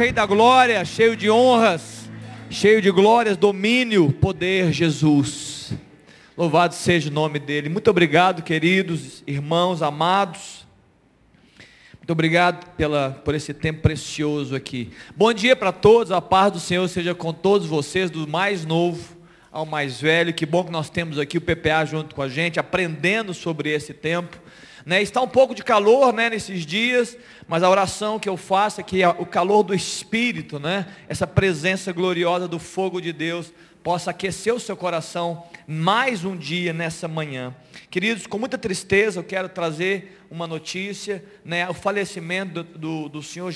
Rei da glória, cheio de honras, cheio de glórias, domínio, poder, Jesus. Louvado seja o nome dele. Muito obrigado, queridos irmãos amados. Muito obrigado pela, por esse tempo precioso aqui. Bom dia para todos, a paz do Senhor seja com todos vocês, do mais novo ao mais velho. Que bom que nós temos aqui o PPA junto com a gente, aprendendo sobre esse tempo. Né, está um pouco de calor né, nesses dias, mas a oração que eu faço é que o calor do Espírito, né, essa presença gloriosa do fogo de Deus, possa aquecer o seu coração mais um dia nessa manhã. Queridos, com muita tristeza eu quero trazer uma notícia, né, o falecimento do, do, do senhor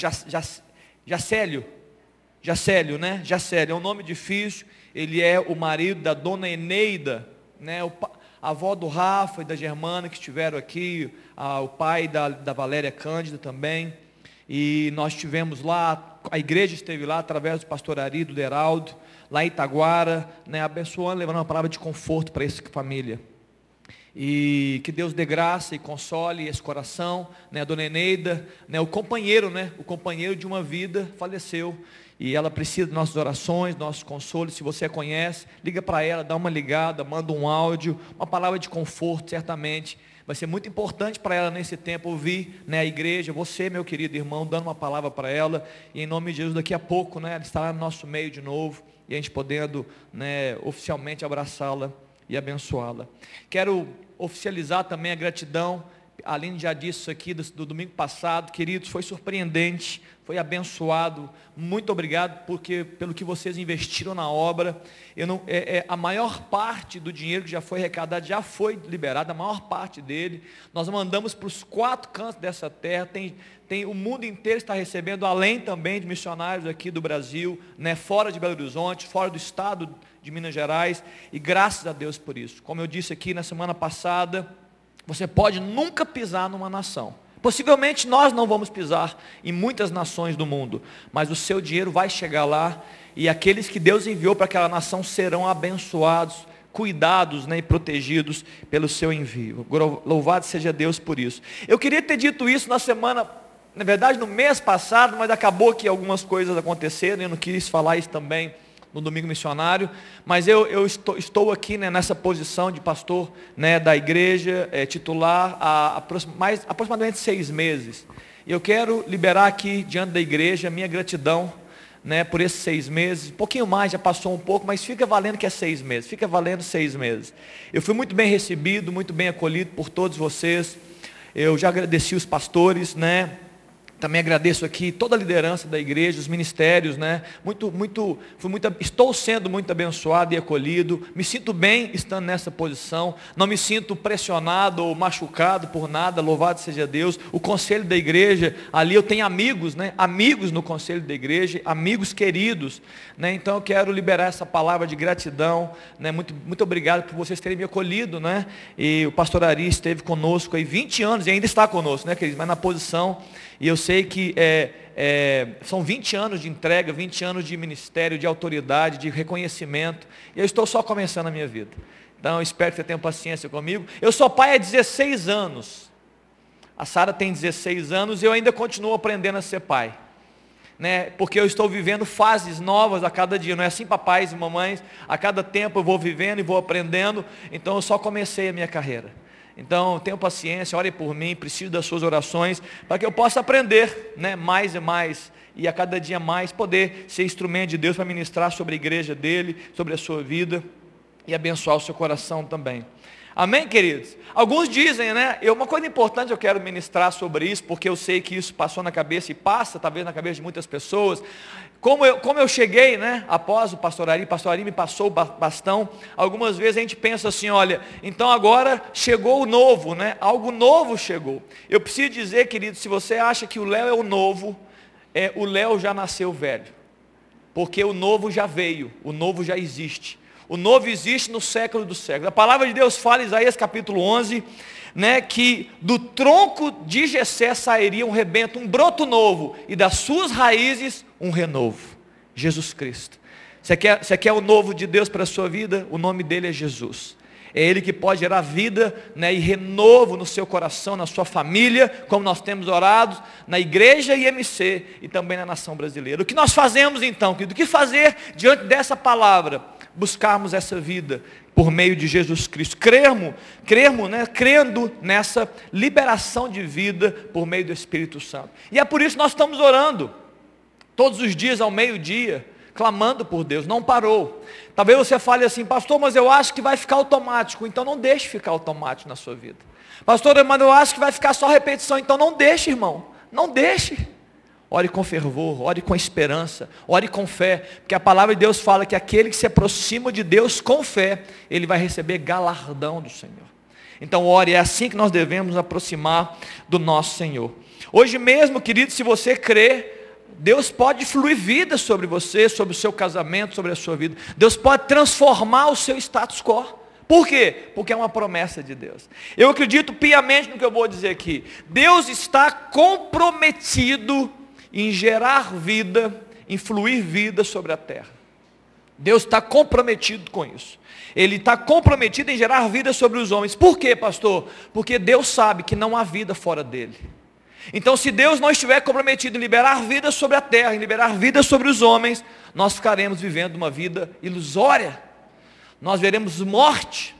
Jacélio, Jacélio, né, Jacélio, é um nome difícil, ele é o marido da dona Eneida, né, o, a avó do Rafa e da Germana que estiveram aqui, a, o pai da, da Valéria Cândida também. E nós tivemos lá, a igreja esteve lá através do pastor Ari, do Leraldo, lá em Itaguara, né, abençoando, levando uma palavra de conforto para essa família. E que Deus dê graça e console esse coração, né, a dona Eneida, né, o companheiro, né, o companheiro de uma vida faleceu. E ela precisa de nossas orações, nossos consolos. Se você a conhece, liga para ela, dá uma ligada, manda um áudio, uma palavra de conforto, certamente. Vai ser muito importante para ela nesse tempo ouvir né, a igreja, você, meu querido irmão, dando uma palavra para ela. E em nome de Jesus, daqui a pouco, né, ela estará no nosso meio de novo. E a gente podendo né, oficialmente abraçá-la e abençoá-la. Quero oficializar também a gratidão a Aline já disse isso aqui do, do, domingo passado, queridos, foi surpreendente, foi abençoado. Muito obrigado porque, pelo que vocês investiram na obra. Eu não, é, é, a maior parte do dinheiro que já foi arrecadado já foi liberado, a maior parte dele. Nós mandamos para os quatro cantos dessa terra. Tem, tem, o mundo inteiro está recebendo, além também de missionários aqui do Brasil, né, fora de Belo Horizonte, fora do estado de Minas Gerais. E graças a Deus por isso. Como eu disse aqui na semana passada você pode nunca pisar numa nação. Possivelmente nós não vamos pisar em muitas nações do mundo, mas o seu dinheiro vai chegar lá e aqueles que Deus enviou para aquela nação serão abençoados, cuidados né, e protegidos pelo seu envio. Louvado seja Deus por isso. Eu queria ter dito isso na semana, na verdade no mês passado, mas acabou que algumas coisas aconteceram e eu não quis falar isso também no domingo missionário, mas eu, eu estou, estou, aqui né, nessa posição de pastor né, da igreja é, titular há mais, aproximadamente seis meses. E eu quero liberar aqui diante da igreja minha gratidão né, por esses seis meses. Um pouquinho mais, já passou um pouco, mas fica valendo que é seis meses. Fica valendo seis meses. Eu fui muito bem recebido, muito bem acolhido por todos vocês. Eu já agradeci os pastores, né? Também agradeço aqui toda a liderança da igreja, os ministérios, né? Muito, muito, fui muito, estou sendo muito abençoado e acolhido. Me sinto bem estando nessa posição. Não me sinto pressionado ou machucado por nada. Louvado seja Deus. O conselho da igreja, ali eu tenho amigos, né? Amigos no conselho da igreja, amigos queridos, né? Então eu quero liberar essa palavra de gratidão, né? Muito, muito obrigado por vocês terem me acolhido, né? E o pastor Ari esteve conosco aí 20 anos e ainda está conosco, né, queridos? Mas na posição e eu sei que é, é, são 20 anos de entrega, 20 anos de ministério, de autoridade, de reconhecimento. E eu estou só começando a minha vida. Então eu espero que você tenha paciência comigo. Eu sou pai há 16 anos. A Sara tem 16 anos e eu ainda continuo aprendendo a ser pai. Né? Porque eu estou vivendo fases novas a cada dia. Não é assim, papais e mamães? A cada tempo eu vou vivendo e vou aprendendo. Então eu só comecei a minha carreira. Então, tenham paciência, ore por mim, preciso das suas orações, para que eu possa aprender né, mais e mais, e a cada dia mais poder ser instrumento de Deus para ministrar sobre a igreja dele, sobre a sua vida, e abençoar o seu coração também. Amém, queridos? Alguns dizem, né? Eu, uma coisa importante eu quero ministrar sobre isso, porque eu sei que isso passou na cabeça e passa, talvez na cabeça de muitas pessoas. Como eu, como eu cheguei, né? Após o pastor Ari, pastor Ari me passou o bastão. Algumas vezes a gente pensa assim, olha, então agora chegou o novo, né? Algo novo chegou. Eu preciso dizer, querido, se você acha que o Léo é o novo, é, o Léo já nasceu velho. Porque o novo já veio, o novo já existe. O novo existe no século dos séculos. A palavra de Deus fala Isaías capítulo 11, né, que do tronco de Jessé sairia um rebento, um broto novo, e das suas raízes um renovo. Jesus Cristo. Você quer, você quer o novo de Deus para a sua vida? O nome dele é Jesus. É Ele que pode gerar vida né, e renovo no seu coração, na sua família, como nós temos orado, na igreja IMC e também na nação brasileira. O que nós fazemos então, querido? O que fazer diante dessa palavra? Buscarmos essa vida por meio de Jesus Cristo. Crermos, crermos, né, crendo nessa liberação de vida por meio do Espírito Santo. E é por isso que nós estamos orando, todos os dias ao meio-dia clamando por Deus, não parou. Talvez você fale assim, pastor, mas eu acho que vai ficar automático, então não deixe ficar automático na sua vida. Pastor, mas eu acho que vai ficar só repetição, então não deixe, irmão, não deixe. Ore com fervor, ore com esperança, ore com fé, porque a palavra de Deus fala que aquele que se aproxima de Deus com fé, ele vai receber galardão do Senhor. Então, ore, é assim que nós devemos nos aproximar do nosso Senhor. Hoje mesmo, querido, se você crê, Deus pode fluir vida sobre você, sobre o seu casamento, sobre a sua vida. Deus pode transformar o seu status quo. Por quê? Porque é uma promessa de Deus. Eu acredito piamente no que eu vou dizer aqui. Deus está comprometido em gerar vida, em fluir vida sobre a terra. Deus está comprometido com isso. Ele está comprometido em gerar vida sobre os homens. Por quê, pastor? Porque Deus sabe que não há vida fora dele. Então, se Deus não estiver comprometido em liberar vida sobre a terra, em liberar vida sobre os homens, nós ficaremos vivendo uma vida ilusória. Nós veremos morte.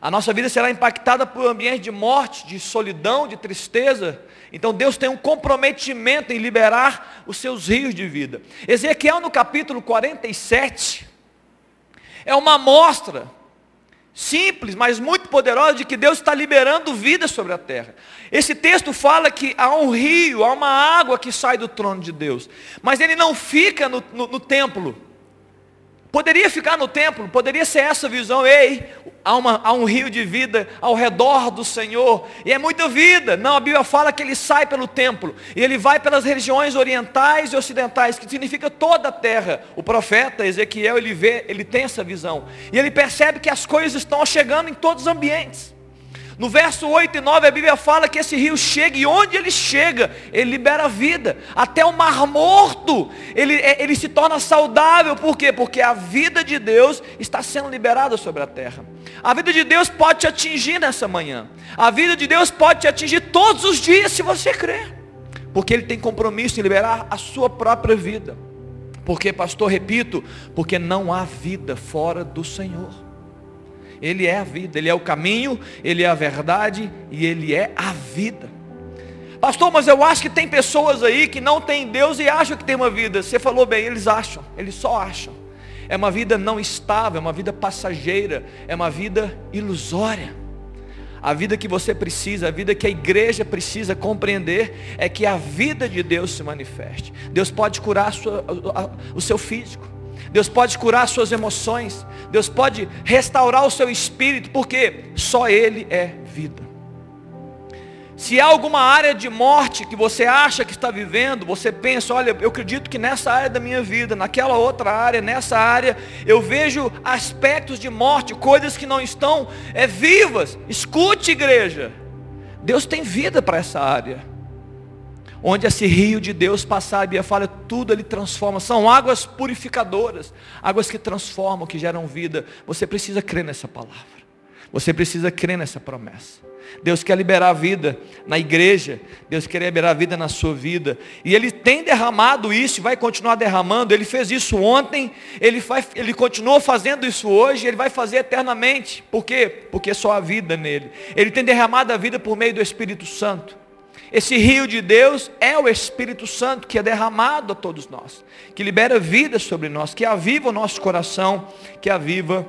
A nossa vida será impactada por um ambiente de morte, de solidão, de tristeza. Então Deus tem um comprometimento em liberar os seus rios de vida. Ezequiel no capítulo 47 é uma amostra simples, mas muito poderosa, de que Deus está liberando vida sobre a terra. Esse texto fala que há um rio, há uma água que sai do trono de Deus, mas ele não fica no, no, no templo. Poderia ficar no templo, poderia ser essa visão, ei, há, uma, há, um rio de vida ao redor do Senhor, e é muita vida. Não, a Bíblia fala que ele sai pelo templo, e ele vai pelas regiões orientais e ocidentais, que significa toda a terra. O profeta Ezequiel, ele vê, ele tem essa visão, e ele percebe que as coisas estão chegando em todos os ambientes. No verso 8 e 9 a Bíblia fala que esse rio chega e onde ele chega, ele libera vida. Até o mar morto, ele, é, ele se torna saudável. Por quê? Porque a vida de Deus está sendo liberada sobre a terra. A vida de Deus pode te atingir nessa manhã. A vida de Deus pode te atingir todos os dias se você crer. Porque Ele tem compromisso em liberar a sua própria vida. Porque, pastor, repito, porque não há vida fora do Senhor. Ele é a vida, Ele é o caminho, Ele é a verdade e Ele é a vida. Pastor, mas eu acho que tem pessoas aí que não têm Deus e acham que tem uma vida. Você falou bem, eles acham, eles só acham. É uma vida não estável, é uma vida passageira, é uma vida ilusória. A vida que você precisa, a vida que a igreja precisa compreender é que a vida de Deus se manifeste. Deus pode curar sua, o seu físico. Deus pode curar suas emoções, Deus pode restaurar o seu espírito, porque só Ele é vida. Se há alguma área de morte que você acha que está vivendo, você pensa, olha, eu acredito que nessa área da minha vida, naquela outra área, nessa área, eu vejo aspectos de morte, coisas que não estão é, vivas. Escute, igreja. Deus tem vida para essa área onde esse rio de Deus passar, a Bíblia fala, tudo ele transforma. São águas purificadoras, águas que transformam, que geram vida. Você precisa crer nessa palavra. Você precisa crer nessa promessa. Deus quer liberar a vida na igreja, Deus quer liberar a vida na sua vida, e Ele tem derramado isso, vai continuar derramando, Ele fez isso ontem, Ele, faz, ele continua fazendo isso hoje, Ele vai fazer eternamente, por quê? Porque só a vida nele, Ele tem derramado a vida por meio do Espírito Santo, esse rio de Deus é o Espírito Santo que é derramado a todos nós, que libera vida sobre nós, que aviva o nosso coração, que aviva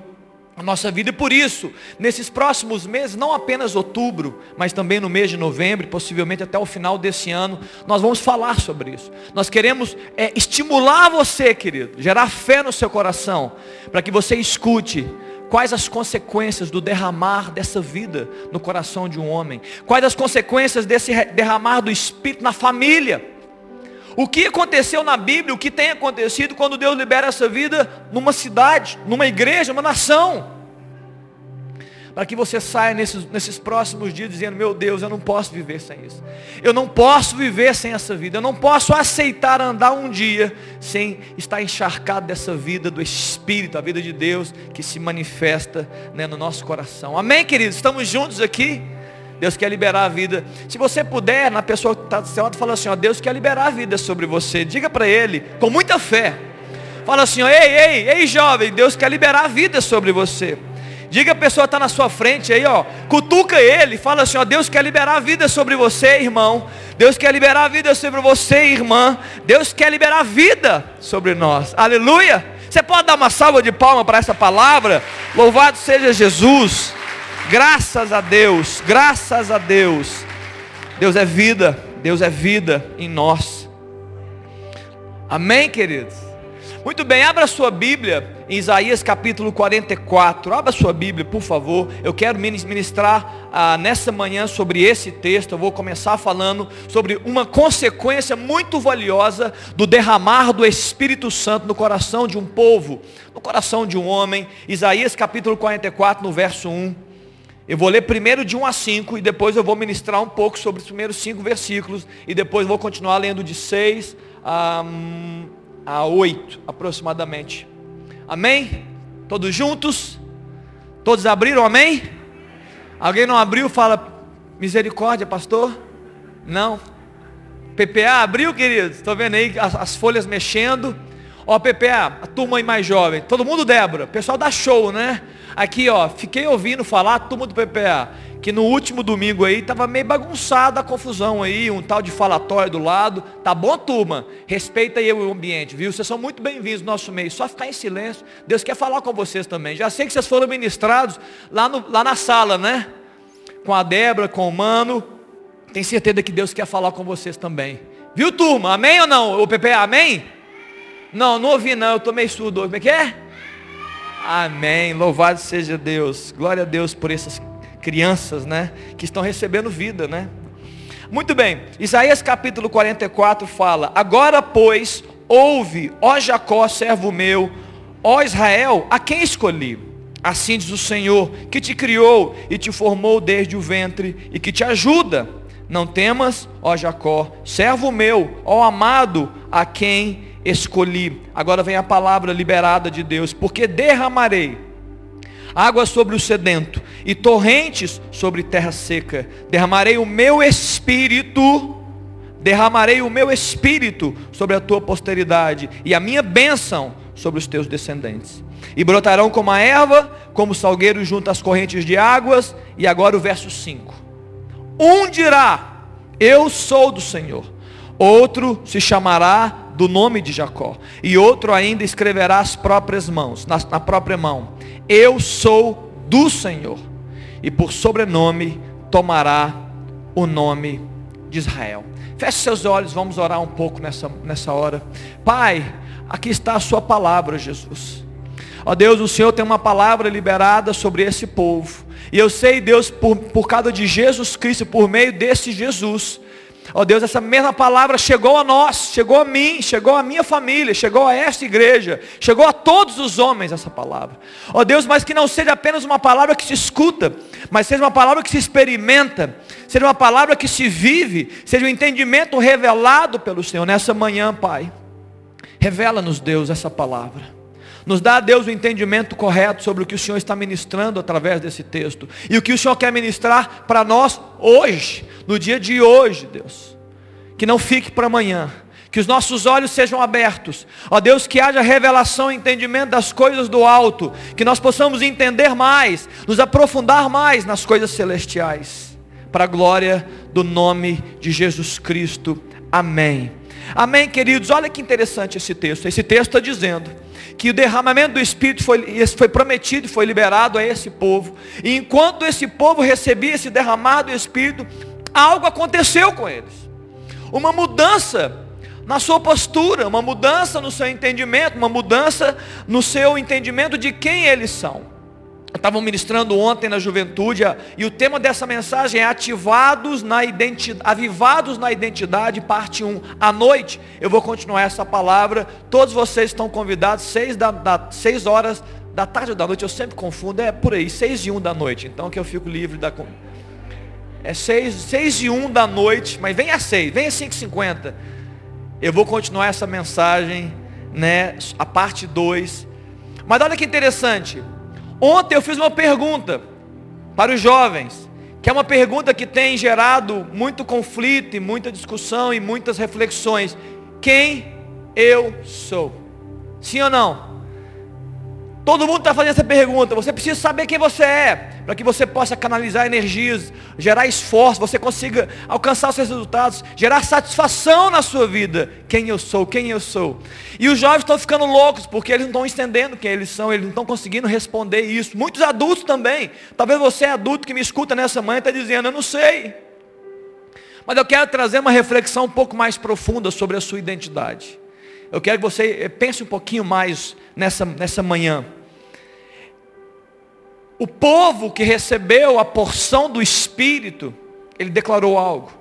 a nossa vida. E por isso, nesses próximos meses, não apenas outubro, mas também no mês de novembro, possivelmente até o final desse ano, nós vamos falar sobre isso. Nós queremos é, estimular você, querido, gerar fé no seu coração, para que você escute Quais as consequências do derramar dessa vida no coração de um homem? Quais as consequências desse derramar do Espírito na família? O que aconteceu na Bíblia, o que tem acontecido quando Deus libera essa vida numa cidade, numa igreja, numa nação? Para que você saia nesses, nesses próximos dias dizendo, meu Deus, eu não posso viver sem isso. Eu não posso viver sem essa vida. Eu não posso aceitar andar um dia sem estar encharcado dessa vida do Espírito, a vida de Deus que se manifesta né, no nosso coração. Amém, queridos? Estamos juntos aqui? Deus quer liberar a vida. Se você puder, na pessoa que está do seu lado, fala assim, ó, Deus quer liberar a vida sobre você. Diga para ele, com muita fé. Fala assim, ó, ei, ei, ei jovem, Deus quer liberar a vida sobre você. Diga a pessoa está na sua frente aí, ó. Cutuca ele, fala assim, ó, Deus quer liberar a vida sobre você, irmão. Deus quer liberar a vida sobre você, irmã. Deus quer liberar a vida sobre nós. Aleluia. Você pode dar uma salva de palma para essa palavra? Louvado seja Jesus. Graças a Deus, graças a Deus. Deus é vida, Deus é vida em nós. Amém, queridos? Muito bem, abra sua Bíblia em Isaías capítulo 44. Abra sua Bíblia, por favor. Eu quero ministrar ah, nessa manhã sobre esse texto. Eu vou começar falando sobre uma consequência muito valiosa do derramar do Espírito Santo no coração de um povo, no coração de um homem. Isaías capítulo 44, no verso 1. Eu vou ler primeiro de 1 a 5 e depois eu vou ministrar um pouco sobre os primeiros 5 versículos e depois vou continuar lendo de 6 a a oito aproximadamente. Amém? Todos juntos? Todos abriram, amém? Alguém não abriu? Fala, misericórdia, pastor? Não. PPA abriu, queridos? Estou vendo aí as, as, folhas mexendo. Ó, PPA, a turma aí mais jovem. Todo mundo, Débora. Pessoal dá show, né? Aqui, ó, fiquei ouvindo falar, a turma do PPA que no último domingo aí estava meio bagunçada a confusão aí, um tal de falatório do lado. Tá bom, turma? Respeita aí o ambiente, viu? Vocês são muito bem-vindos no nosso meio. Só ficar em silêncio. Deus quer falar com vocês também. Já sei que vocês foram ministrados lá, no, lá na sala, né? Com a Débora, com o Mano. Tenho certeza que Deus quer falar com vocês também. Viu, turma? Amém ou não? O Pepe, amém? Não, não ouvi não, eu tô meio surdo. Como é que é? Amém. Louvado seja Deus. Glória a Deus por essas crianças, né? Que estão recebendo vida, né? Muito bem, Isaías capítulo 44 fala: Agora, pois, ouve, ó Jacó, servo meu, ó Israel, a quem escolhi? Assim diz o Senhor, que te criou e te formou desde o ventre e que te ajuda. Não temas, ó Jacó, servo meu, ó amado, a quem escolhi. Agora vem a palavra liberada de Deus, porque derramarei água sobre o sedento e torrentes sobre terra seca. Derramarei o meu espírito, derramarei o meu espírito sobre a tua posteridade e a minha bênção sobre os teus descendentes. E brotarão como a erva, como salgueiro junto às correntes de águas. E agora o verso 5. Um dirá: Eu sou do Senhor. Outro se chamará do nome de Jacó. E outro ainda escreverá as próprias mãos, na, na própria mão. Eu sou do Senhor. E por sobrenome tomará o nome de Israel. Feche seus olhos, vamos orar um pouco nessa, nessa hora. Pai, aqui está a sua palavra, Jesus. Ó Deus, o Senhor tem uma palavra liberada sobre esse povo. E eu sei, Deus, por, por causa de Jesus Cristo, por meio desse Jesus, Ó oh Deus, essa mesma palavra chegou a nós, chegou a mim, chegou a minha família, chegou a esta igreja, chegou a todos os homens essa palavra. Ó oh Deus, mas que não seja apenas uma palavra que se escuta, mas seja uma palavra que se experimenta, seja uma palavra que se vive, seja um entendimento revelado pelo Senhor nessa manhã, Pai. Revela-nos, Deus, essa palavra. Nos dá, Deus, o entendimento correto sobre o que o Senhor está ministrando através desse texto. E o que o Senhor quer ministrar para nós hoje, no dia de hoje, Deus. Que não fique para amanhã. Que os nossos olhos sejam abertos. Ó Deus, que haja revelação e entendimento das coisas do alto. Que nós possamos entender mais, nos aprofundar mais nas coisas celestiais. Para a glória do nome de Jesus Cristo. Amém. Amém, queridos. Olha que interessante esse texto. Esse texto está dizendo que o derramamento do Espírito foi, foi prometido e foi liberado a esse povo. E enquanto esse povo recebia esse derramado do Espírito, algo aconteceu com eles. Uma mudança na sua postura, uma mudança no seu entendimento, uma mudança no seu entendimento de quem eles são. Estavam ministrando ontem na juventude e o tema dessa mensagem é ativados na identidade, avivados na identidade, parte 1. À noite eu vou continuar essa palavra. Todos vocês estão convidados, seis, da, da, seis horas Da tarde ou da noite, eu sempre confundo, é por aí, seis e um da noite. Então que eu fico livre da. É seis, seis e um da noite, mas vem às seis, vem às cinco e cinquenta. Eu vou continuar essa mensagem, né? A parte 2. Mas olha que interessante. Ontem eu fiz uma pergunta para os jovens, que é uma pergunta que tem gerado muito conflito e muita discussão e muitas reflexões. Quem eu sou? Sim ou não? Todo mundo está fazendo essa pergunta. Você precisa saber quem você é, para que você possa canalizar energias, gerar esforço, você consiga alcançar os seus resultados, gerar satisfação na sua vida. Quem eu sou, quem eu sou. E os jovens estão ficando loucos, porque eles não estão entendendo quem eles são, eles não estão conseguindo responder isso. Muitos adultos também. Talvez você é adulto que me escuta nessa manhã está dizendo, eu não sei. Mas eu quero trazer uma reflexão um pouco mais profunda sobre a sua identidade. Eu quero que você eh, pense um pouquinho mais nessa, nessa manhã. O povo que recebeu a porção do Espírito, ele declarou algo.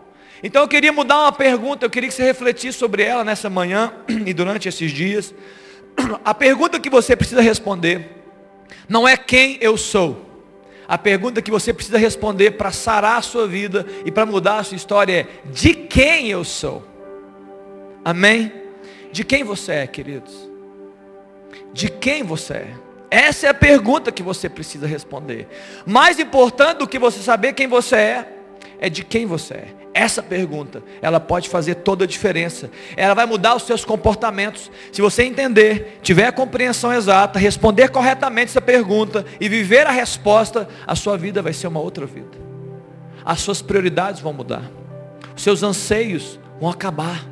Então eu queria mudar uma pergunta, eu queria que você refletisse sobre ela nessa manhã e durante esses dias. A pergunta que você precisa responder não é quem eu sou. A pergunta que você precisa responder para sarar a sua vida e para mudar a sua história é: de quem eu sou? Amém? De quem você é, queridos? De quem você é? Essa é a pergunta que você precisa responder. Mais importante do que você saber quem você é, é de quem você é. Essa pergunta, ela pode fazer toda a diferença. Ela vai mudar os seus comportamentos. Se você entender, tiver a compreensão exata, responder corretamente essa pergunta e viver a resposta, a sua vida vai ser uma outra vida. As suas prioridades vão mudar. Os seus anseios vão acabar.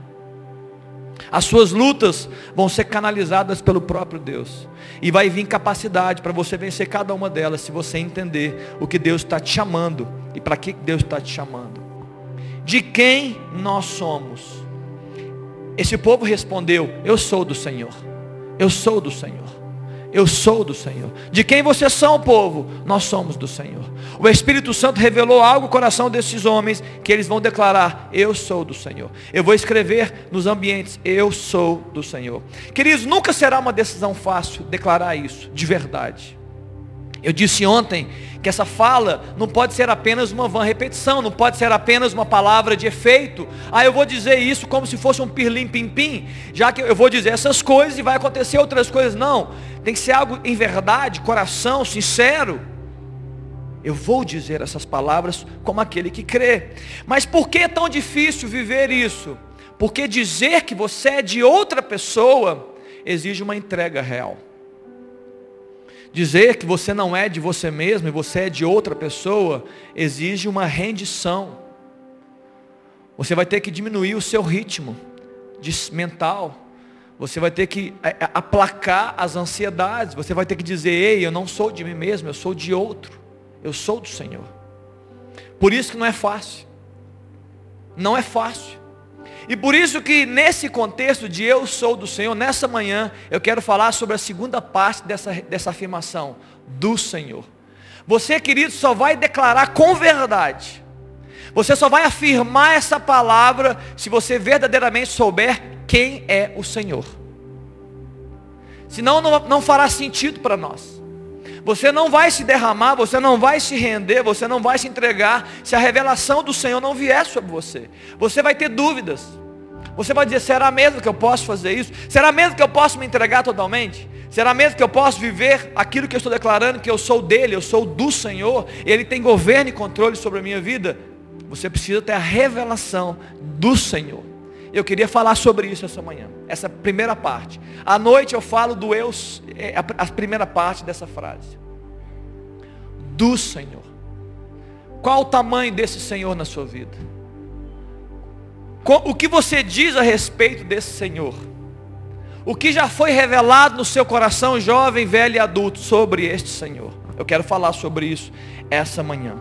As suas lutas vão ser canalizadas pelo próprio Deus. E vai vir capacidade para você vencer cada uma delas, se você entender o que Deus está te chamando e para que Deus está te chamando. De quem nós somos? Esse povo respondeu: Eu sou do Senhor. Eu sou do Senhor. Eu sou do Senhor. De quem vocês são, povo? Nós somos do Senhor. O Espírito Santo revelou algo no coração desses homens que eles vão declarar: Eu sou do Senhor. Eu vou escrever nos ambientes: Eu sou do Senhor. Queridos, nunca será uma decisão fácil declarar isso, de verdade. Eu disse ontem que essa fala não pode ser apenas uma vã repetição, não pode ser apenas uma palavra de efeito. Ah, eu vou dizer isso como se fosse um pirlim pim pim, já que eu vou dizer essas coisas e vai acontecer outras coisas. Não, tem que ser algo em verdade, coração, sincero. Eu vou dizer essas palavras como aquele que crê. Mas por que é tão difícil viver isso? Porque dizer que você é de outra pessoa exige uma entrega real. Dizer que você não é de você mesmo e você é de outra pessoa exige uma rendição. Você vai ter que diminuir o seu ritmo mental. Você vai ter que é, é, aplacar as ansiedades. Você vai ter que dizer: Ei, eu não sou de mim mesmo, eu sou de outro. Eu sou do Senhor. Por isso que não é fácil. Não é fácil. E por isso que nesse contexto de eu sou do Senhor, nessa manhã, eu quero falar sobre a segunda parte dessa, dessa afirmação, do Senhor. Você, querido, só vai declarar com verdade. Você só vai afirmar essa palavra se você verdadeiramente souber quem é o Senhor. Senão não, não fará sentido para nós. Você não vai se derramar, você não vai se render, você não vai se entregar se a revelação do Senhor não vier sobre você. Você vai ter dúvidas. Você vai dizer: será mesmo que eu posso fazer isso? Será mesmo que eu posso me entregar totalmente? Será mesmo que eu posso viver aquilo que eu estou declarando, que eu sou dele, eu sou do Senhor, ele tem governo e controle sobre a minha vida? Você precisa ter a revelação do Senhor. Eu queria falar sobre isso essa manhã, essa primeira parte. À noite eu falo do eu, é, a primeira parte dessa frase. Do Senhor. Qual o tamanho desse Senhor na sua vida? O que você diz a respeito desse Senhor? O que já foi revelado no seu coração, jovem, velho e adulto, sobre este Senhor? Eu quero falar sobre isso essa manhã.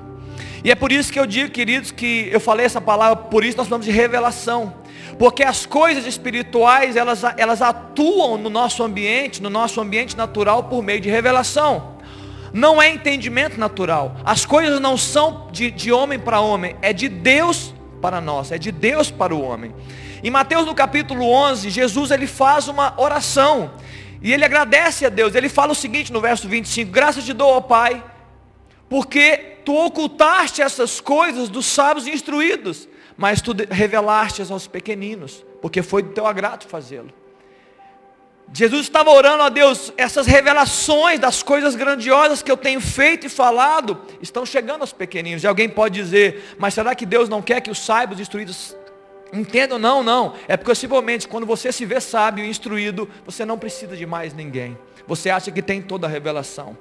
E é por isso que eu digo, queridos, que eu falei essa palavra, por isso nós falamos de revelação. Porque as coisas espirituais, elas, elas atuam no nosso ambiente, no nosso ambiente natural, por meio de revelação. Não é entendimento natural. As coisas não são de, de homem para homem, é de Deus para nós, é de Deus para o homem. Em Mateus no capítulo 11, Jesus ele faz uma oração. E ele agradece a Deus. Ele fala o seguinte no verso 25: Graças te dou, ó Pai, porque tu ocultaste essas coisas dos sábios instruídos, mas tu revelaste aos pequeninos, porque foi do teu agrado fazê-lo. Jesus estava orando a Deus, essas revelações das coisas grandiosas que eu tenho feito e falado, estão chegando aos pequeninos. E alguém pode dizer, mas será que Deus não quer que os sábios instruídos entendam? Não, não. É porque possivelmente quando você se vê sábio e instruído, você não precisa de mais ninguém. Você acha que tem toda a revelação.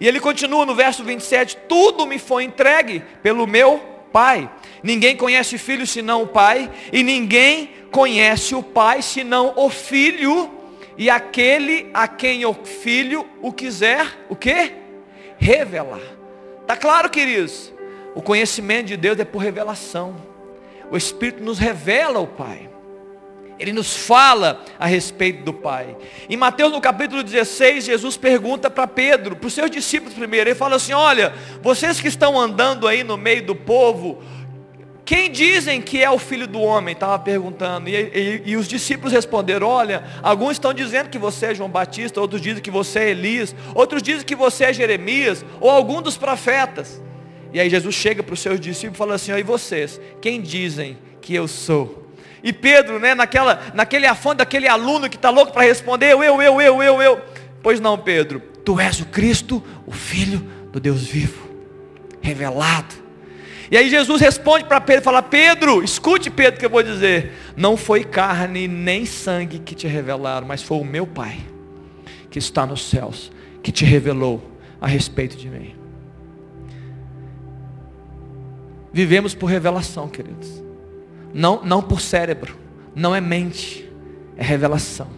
E ele continua no verso 27, tudo me foi entregue pelo meu Pai. Ninguém conhece o filho senão o Pai, e ninguém conhece o Pai senão o Filho e aquele a quem o filho o quiser, o que? Revelar. Tá claro, queridos? O conhecimento de Deus é por revelação. O Espírito nos revela o Pai. Ele nos fala a respeito do Pai. Em Mateus no capítulo 16, Jesus pergunta para Pedro, para os seus discípulos primeiro, ele fala assim: olha, vocês que estão andando aí no meio do povo, quem dizem que é o filho do homem? Estava perguntando. E, e, e, os discípulos responderam: Olha, alguns estão dizendo que você é João Batista, outros dizem que você é Elias, outros dizem que você é Jeremias, ou algum dos profetas. E aí Jesus chega para os seus discípulos e fala assim: E vocês, quem dizem que eu sou? E Pedro, né, naquela, naquele afã daquele aluno que está louco para responder: Eu, eu, eu, eu, eu, eu. Pois não, Pedro, tu és o Cristo, o Filho do Deus vivo, revelado e aí Jesus responde para Pedro, fala, Pedro, escute Pedro que eu vou dizer, não foi carne nem sangue que te revelaram, mas foi o meu Pai, que está nos céus, que te revelou a respeito de mim. Vivemos por revelação, queridos. Não, não por cérebro, não é mente, é revelação,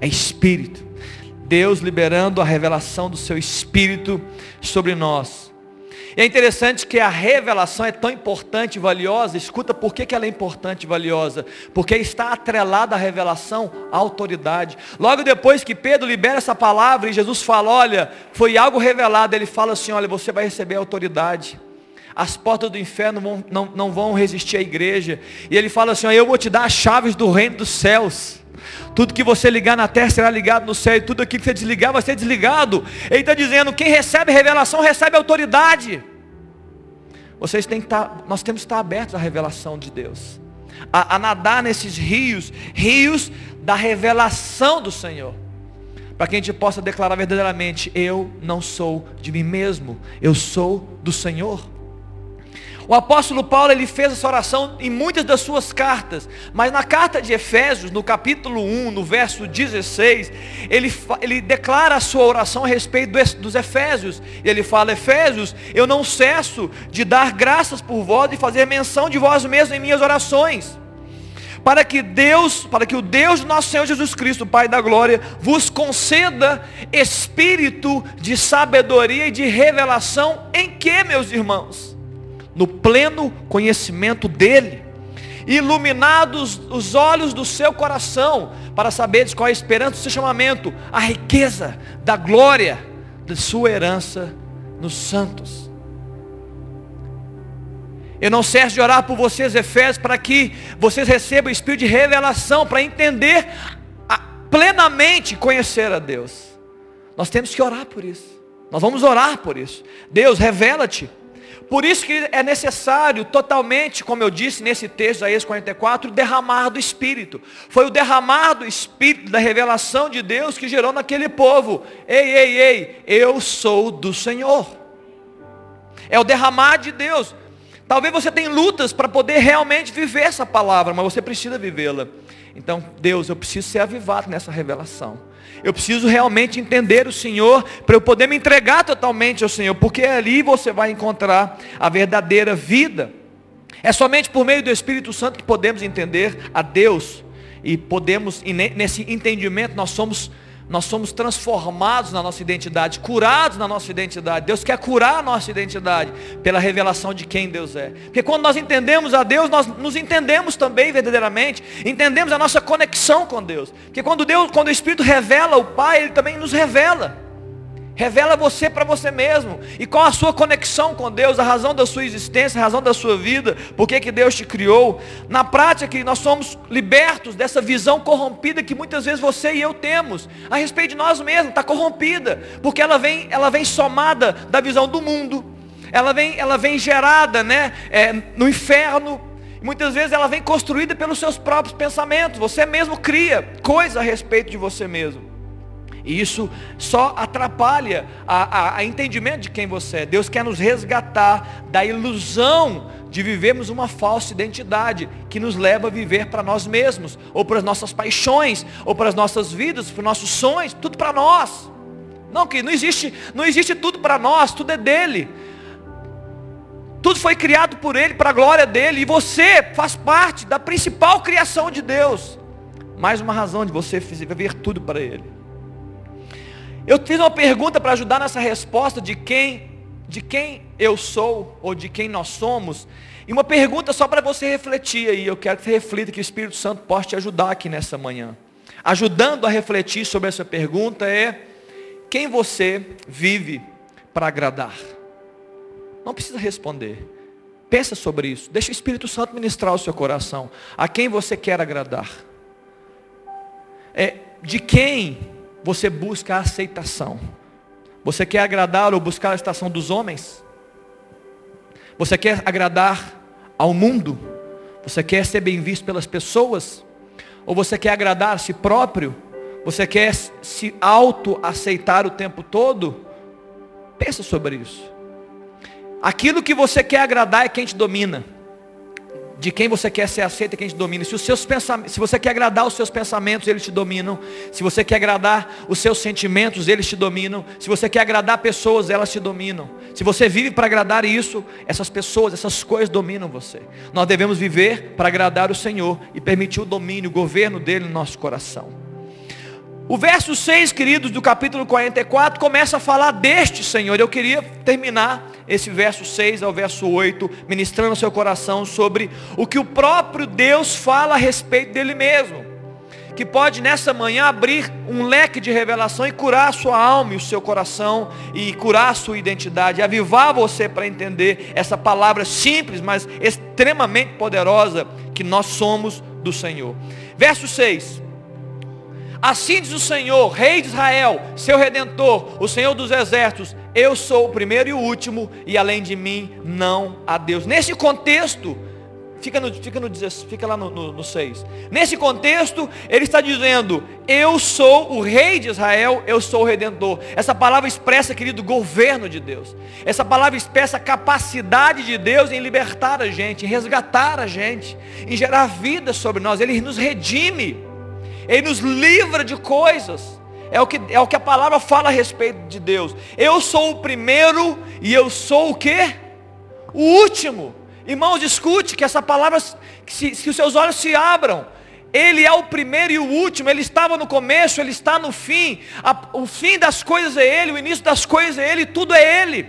é espírito. Deus liberando a revelação do seu espírito sobre nós e é interessante que a revelação é tão importante e valiosa. Escuta por que, que ela é importante e valiosa. Porque está atrelada à revelação à autoridade. Logo depois que Pedro libera essa palavra e Jesus fala, olha, foi algo revelado. Ele fala assim, olha, você vai receber autoridade. As portas do inferno vão, não, não vão resistir à igreja. E ele fala assim, eu vou te dar as chaves do reino dos céus. Tudo que você ligar na terra será ligado no céu, e tudo aquilo que você desligar vai ser desligado. Ele está dizendo: quem recebe revelação recebe autoridade. Vocês têm que estar, tá, nós temos que estar abertos à revelação de Deus, a, a nadar nesses rios, rios da revelação do Senhor, para que a gente possa declarar verdadeiramente: eu não sou de mim mesmo, eu sou do Senhor. O apóstolo Paulo ele fez essa oração em muitas das suas cartas, mas na carta de Efésios, no capítulo 1, no verso 16, ele, ele declara a sua oração a respeito dos Efésios. E ele fala: Efésios, eu não cesso de dar graças por vós e fazer menção de vós mesmos em minhas orações. Para que Deus, para que o Deus do nosso Senhor Jesus Cristo, Pai da glória, vos conceda espírito de sabedoria e de revelação em que, meus irmãos? No pleno conhecimento dEle, iluminados os olhos do seu coração, para saberes qual é a esperança do seu chamamento, a riqueza da glória de sua herança nos santos. Eu não cesso de orar por vocês, Efésios, para que vocês recebam o espírito de revelação, para entender a, plenamente conhecer a Deus. Nós temos que orar por isso. Nós vamos orar por isso. Deus, revela-te por isso que é necessário totalmente, como eu disse nesse texto, Isaías 44, o derramar do Espírito. Foi o derramar do Espírito, da revelação de Deus que gerou naquele povo. Ei, ei, ei, eu sou do Senhor. É o derramar de Deus. Talvez você tenha lutas para poder realmente viver essa palavra, mas você precisa vivê-la. Então, Deus, eu preciso ser avivado nessa revelação. Eu preciso realmente entender o Senhor para eu poder me entregar totalmente ao Senhor, porque ali você vai encontrar a verdadeira vida. É somente por meio do Espírito Santo que podemos entender a Deus e podemos, nesse entendimento, nós somos nós somos transformados na nossa identidade, curados na nossa identidade. Deus quer curar a nossa identidade pela revelação de quem Deus é. Porque quando nós entendemos a Deus, nós nos entendemos também verdadeiramente, entendemos a nossa conexão com Deus. Porque quando Deus, quando o Espírito revela o Pai, ele também nos revela. Revela você para você mesmo. E qual a sua conexão com Deus, a razão da sua existência, a razão da sua vida, por que, Deus te criou. Na prática, nós somos libertos dessa visão corrompida que muitas vezes você e eu temos a respeito de nós mesmos, está corrompida, porque ela vem, ela vem somada da visão do mundo, ela vem, ela vem gerada né, é, no inferno, muitas vezes ela vem construída pelos seus próprios pensamentos. Você mesmo cria coisas a respeito de você mesmo. E isso só atrapalha a, a, a, entendimento de quem você é. Deus quer nos resgatar da ilusão de vivermos uma falsa identidade que nos leva a viver para nós mesmos, ou para as nossas paixões, ou para as nossas vidas, para os nossos sonhos, tudo para nós. Não, que não existe, não existe tudo para nós, tudo é dele. Tudo foi criado por ele, para a glória dele, e você faz parte da principal criação de Deus. Mais uma razão de você viver tudo para ele. Eu fiz uma pergunta para ajudar nessa resposta de quem, de quem eu sou ou de quem nós somos. E uma pergunta só para você refletir aí. Eu quero que você reflita que o Espírito Santo possa te ajudar aqui nessa manhã. Ajudando a refletir sobre essa pergunta é quem você vive para agradar? Não precisa responder. Pensa sobre isso. Deixa o Espírito Santo ministrar o seu coração. A quem você quer agradar? É, de quem você busca a aceitação. Você quer agradar ou buscar a aceitação dos homens? Você quer agradar ao mundo? Você quer ser bem visto pelas pessoas? Ou você quer agradar a si próprio? Você quer se auto-aceitar o tempo todo? Pensa sobre isso. Aquilo que você quer agradar é quem te domina de quem você quer ser aceito e quem te domina. Se, os seus se você quer agradar os seus pensamentos, eles te dominam. Se você quer agradar os seus sentimentos, eles te dominam. Se você quer agradar pessoas, elas te dominam. Se você vive para agradar isso, essas pessoas, essas coisas dominam você. Nós devemos viver para agradar o Senhor e permitir o domínio, o governo dele no nosso coração. O verso 6, queridos, do capítulo 44, começa a falar deste Senhor. Eu queria terminar esse verso 6 ao verso 8, ministrando seu coração sobre o que o próprio Deus fala a respeito dele mesmo. Que pode nessa manhã abrir um leque de revelação e curar a sua alma e o seu coração e curar a sua identidade, avivar você para entender essa palavra simples, mas extremamente poderosa que nós somos do Senhor. Verso 6. Assim diz o Senhor, Rei de Israel, seu Redentor, o Senhor dos Exércitos, eu sou o primeiro e o último, e além de mim não há Deus. Nesse contexto, fica, no, fica, no, fica lá no, no, no 6. Nesse contexto, ele está dizendo, eu sou o rei de Israel, eu sou o redentor. Essa palavra expressa, querido, governo de Deus. Essa palavra expressa a capacidade de Deus em libertar a gente, em resgatar a gente, em gerar vida sobre nós. Ele nos redime. Ele nos livra de coisas. É o, que, é o que a palavra fala a respeito de Deus. Eu sou o primeiro e eu sou o que? O último. Irmãos, escute que essa palavra, que, se, os seus olhos se abram. Ele é o primeiro e o último, Ele estava no começo, Ele está no fim. A, o fim das coisas é Ele, o início das coisas é Ele, tudo é Ele.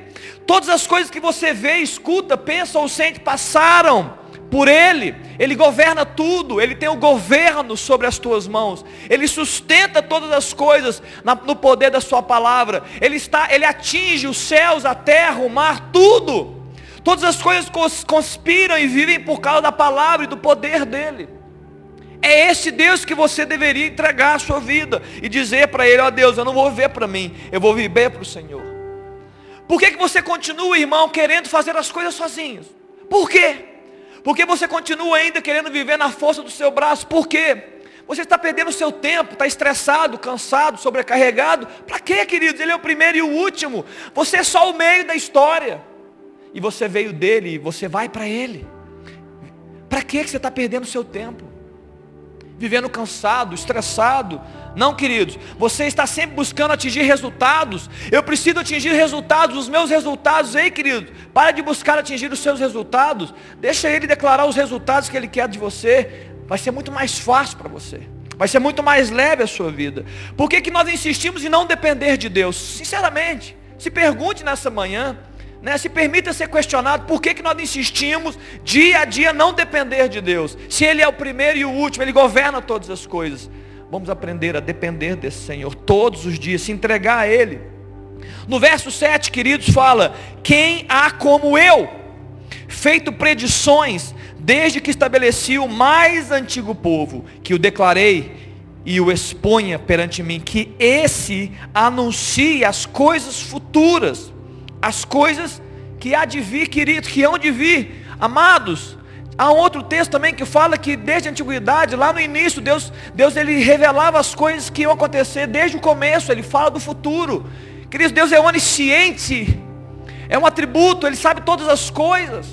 Todas as coisas que você vê, escuta, pensa ou sente passaram por Ele. Ele governa tudo, Ele tem o governo sobre as tuas mãos. Ele sustenta todas as coisas no poder da Sua palavra. Ele está, Ele atinge os céus, a terra, o mar, tudo. Todas as coisas conspiram e vivem por causa da palavra e do poder dele. É esse Deus que você deveria entregar a sua vida e dizer para Ele, ó oh, Deus, eu não vou viver para mim, eu vou viver para o Senhor. Por que, que você continua, irmão, querendo fazer as coisas sozinhos? Por quê? Porque você continua ainda querendo viver na força do seu braço. Por quê? Você está perdendo o seu tempo, está estressado, cansado, sobrecarregado. Para quê, queridos? Ele é o primeiro e o último. Você é só o meio da história. E você veio dele e você vai para ele. Para que você está perdendo o seu tempo? Vivendo cansado, estressado, não, queridos, você está sempre buscando atingir resultados. Eu preciso atingir resultados, os meus resultados. Ei, querido, para de buscar atingir os seus resultados. Deixa ele declarar os resultados que ele quer de você. Vai ser muito mais fácil para você. Vai ser muito mais leve a sua vida. Por que, que nós insistimos em não depender de Deus? Sinceramente, se pergunte nessa manhã. Né, se permita ser questionado por que, que nós insistimos dia a dia não depender de Deus. Se Ele é o primeiro e o último, Ele governa todas as coisas. Vamos aprender a depender desse Senhor todos os dias, se entregar a Ele. No verso 7, queridos, fala: Quem há como eu, feito predições, desde que estabeleci o mais antigo povo, que o declarei e o exponha perante mim, que esse anuncie as coisas futuras, as coisas que há de vir, queridos, que hão de vir, amados. Há um outro texto também que fala que desde a antiguidade, lá no início, Deus, Deus ele revelava as coisas que iam acontecer desde o começo, ele fala do futuro. Queridos, Deus é onisciente, é um atributo, ele sabe todas as coisas.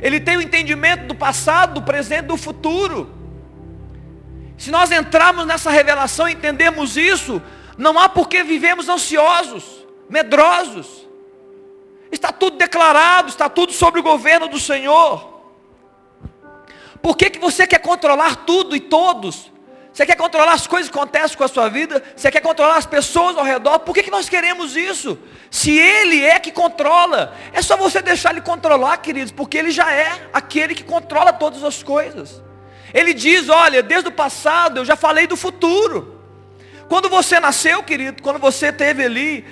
Ele tem o entendimento do passado, do presente, do futuro. Se nós entrarmos nessa revelação e entendermos isso, não há por que vivemos ansiosos, medrosos. Está tudo declarado, está tudo sobre o governo do Senhor. Por que, que você quer controlar tudo e todos? Você quer controlar as coisas que acontecem com a sua vida? Você quer controlar as pessoas ao redor? Por que, que nós queremos isso? Se Ele é que controla, é só você deixar Ele controlar, queridos, porque Ele já é aquele que controla todas as coisas. Ele diz: Olha, desde o passado eu já falei do futuro. Quando você nasceu, querido, quando você teve ali,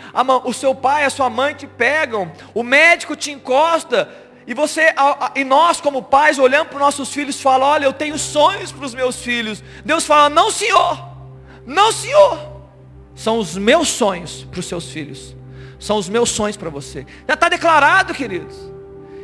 o seu pai, a sua mãe te pegam, o médico te encosta, e você, e nós como pais, olhando para os nossos filhos, fala, olha, eu tenho sonhos para os meus filhos. Deus fala, não senhor, não senhor. São os meus sonhos para os seus filhos. São os meus sonhos para você. Já está declarado, queridos.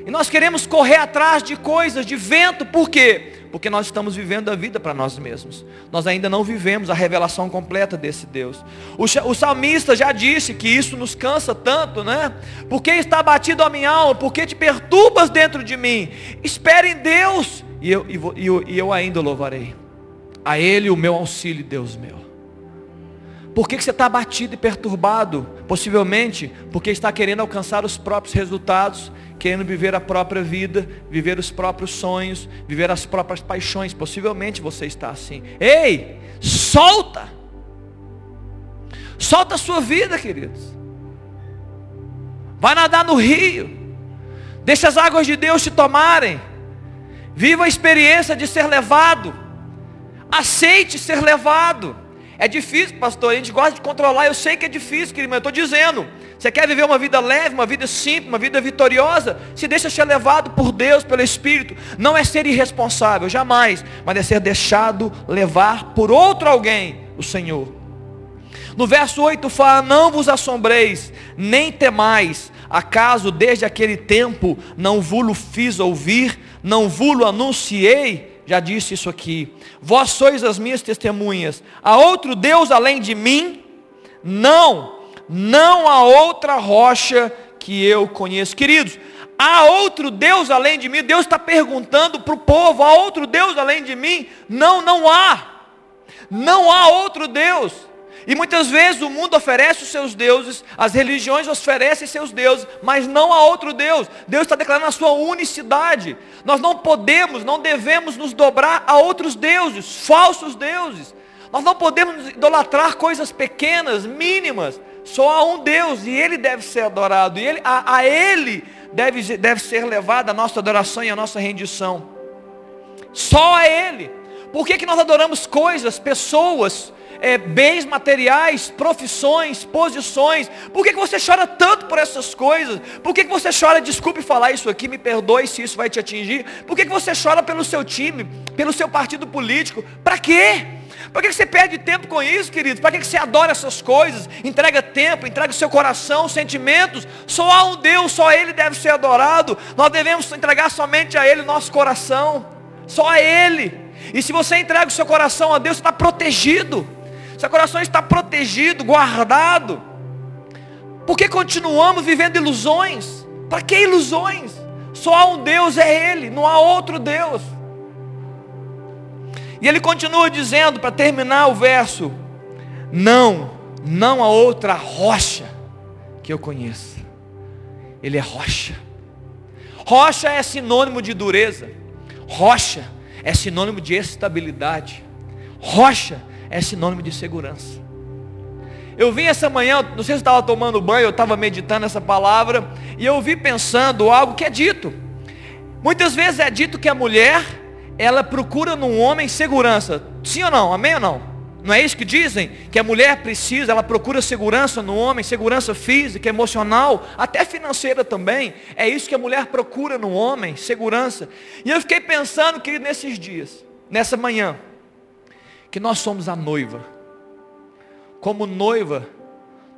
E nós queremos correr atrás de coisas, de vento, por quê? Porque nós estamos vivendo a vida para nós mesmos. Nós ainda não vivemos a revelação completa desse Deus. O, o salmista já disse que isso nos cansa tanto, né? Porque está batido a minha alma, porque te perturbas dentro de mim. Espere em Deus, e eu, e eu, e eu ainda louvarei. A Ele o meu auxílio, Deus meu. Por que, você está abatido e perturbado? Possivelmente porque está querendo alcançar os próprios resultados querendo viver a própria vida, viver os próprios sonhos, viver as próprias paixões. Possivelmente você está assim. Ei, solta! Solta a sua vida, queridos. Vai nadar no rio. Deixa as águas de Deus te tomarem. Viva a experiência de ser levado. Aceite ser levado. É difícil, pastor. A gente gosta de controlar. Eu sei que é difícil, querido, mas eu estou dizendo. Você quer viver uma vida leve, uma vida simples, uma vida vitoriosa? Se deixa ser levado por Deus, pelo Espírito. Não é ser irresponsável, jamais. Mas é ser deixado levar por outro alguém, o Senhor. No verso 8 fala: Não vos assombreis, nem temais, acaso desde aquele tempo não vulo fiz ouvir, não vulo anunciei, já disse isso aqui. Vós sois as minhas testemunhas. Há outro Deus além de mim? Não não há outra rocha que eu conheço. Queridos, há outro Deus além de mim? Deus está perguntando para o povo: há outro Deus além de mim? Não, não há. Não há outro Deus. E muitas vezes o mundo oferece os seus deuses, as religiões oferecem seus deuses, mas não há outro Deus. Deus está declarando a sua unicidade. Nós não podemos, não devemos nos dobrar a outros deuses, falsos deuses. Nós não podemos idolatrar coisas pequenas, mínimas. Só há um Deus e Ele deve ser adorado. E ele, a, a Ele deve, deve ser levada a nossa adoração e a nossa rendição. Só a Ele. Por que, que nós adoramos coisas, pessoas, é, bens materiais, profissões, posições? Por que, que você chora tanto por essas coisas? Por que, que você chora, desculpe falar isso aqui, me perdoe se isso vai te atingir? Por que, que você chora pelo seu time, pelo seu partido político? Para quê? Para que você perde tempo com isso, queridos? Para que você adora essas coisas? Entrega tempo, entrega o seu coração, sentimentos. Só há um Deus, só Ele deve ser adorado. Nós devemos entregar somente a Ele nosso coração. Só a Ele. E se você entrega o seu coração a Deus, está protegido. Seu coração está protegido, guardado. Porque continuamos vivendo ilusões? Para que ilusões? Só há um Deus, é Ele, não há outro Deus. E ele continua dizendo, para terminar o verso: Não, não há outra rocha que eu conheça. Ele é rocha. Rocha é sinônimo de dureza. Rocha é sinônimo de estabilidade. Rocha é sinônimo de segurança. Eu vim essa manhã, não sei se estava tomando banho, eu estava meditando essa palavra, e eu vi pensando algo que é dito. Muitas vezes é dito que a mulher ela procura num homem segurança. Sim ou não? Amém ou não? Não é isso que dizem? Que a mulher precisa, ela procura segurança no homem, segurança física, emocional, até financeira também. É isso que a mulher procura no homem, segurança. E eu fiquei pensando, que nesses dias, nessa manhã, que nós somos a noiva. Como noiva,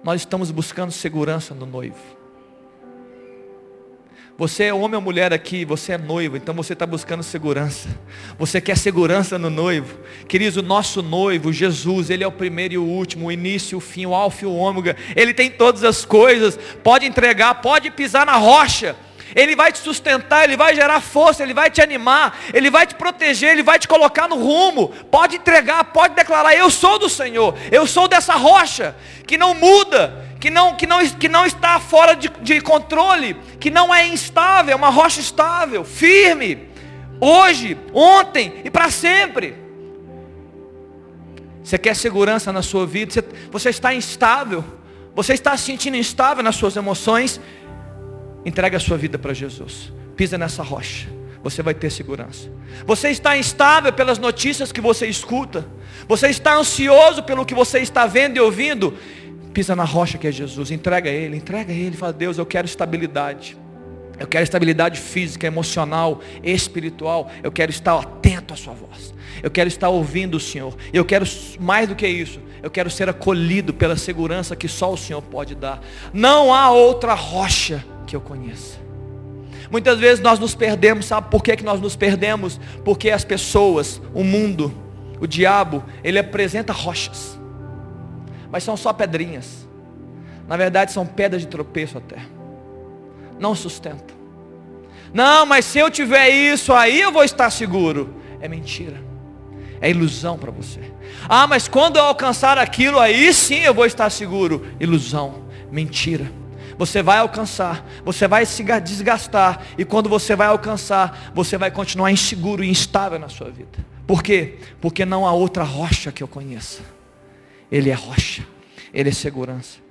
nós estamos buscando segurança no noivo. Você é homem ou mulher aqui, você é noivo, então você está buscando segurança. Você quer segurança no noivo. Queridos, o nosso noivo, Jesus, ele é o primeiro e o último, o início, o fim, o alfa e o ômega. Ele tem todas as coisas, pode entregar, pode pisar na rocha. Ele vai te sustentar, Ele vai gerar força, Ele vai te animar, Ele vai te proteger, Ele vai te colocar no rumo. Pode entregar, pode declarar: Eu sou do Senhor, eu sou dessa rocha que não muda, que não, que não, que não está fora de, de controle, que não é instável, é uma rocha estável, firme, hoje, ontem e para sempre. Você quer segurança na sua vida, você, você está instável, você está se sentindo instável nas suas emoções, entregue a sua vida para Jesus, pisa nessa rocha, você vai ter segurança. Você está instável pelas notícias que você escuta, você está ansioso pelo que você está vendo e ouvindo, pisa na rocha que é Jesus, entrega a Ele, entrega a Ele, fala, Deus, eu quero estabilidade. Eu quero estabilidade física, emocional, espiritual. Eu quero estar atento à sua voz. Eu quero estar ouvindo o Senhor. Eu quero mais do que isso. Eu quero ser acolhido pela segurança que só o Senhor pode dar. Não há outra rocha que eu conheça. Muitas vezes nós nos perdemos, sabe por que, que nós nos perdemos? Porque as pessoas, o mundo, o diabo, ele apresenta rochas mas são só pedrinhas. Na verdade, são pedras de tropeço até. Não sustenta. Não, mas se eu tiver isso, aí eu vou estar seguro. É mentira. É ilusão para você. Ah, mas quando eu alcançar aquilo, aí sim eu vou estar seguro. Ilusão. Mentira. Você vai alcançar, você vai se desgastar, e quando você vai alcançar, você vai continuar inseguro e instável na sua vida. Por quê? Porque não há outra rocha que eu conheça. Ele é rocha, Ele é segurança.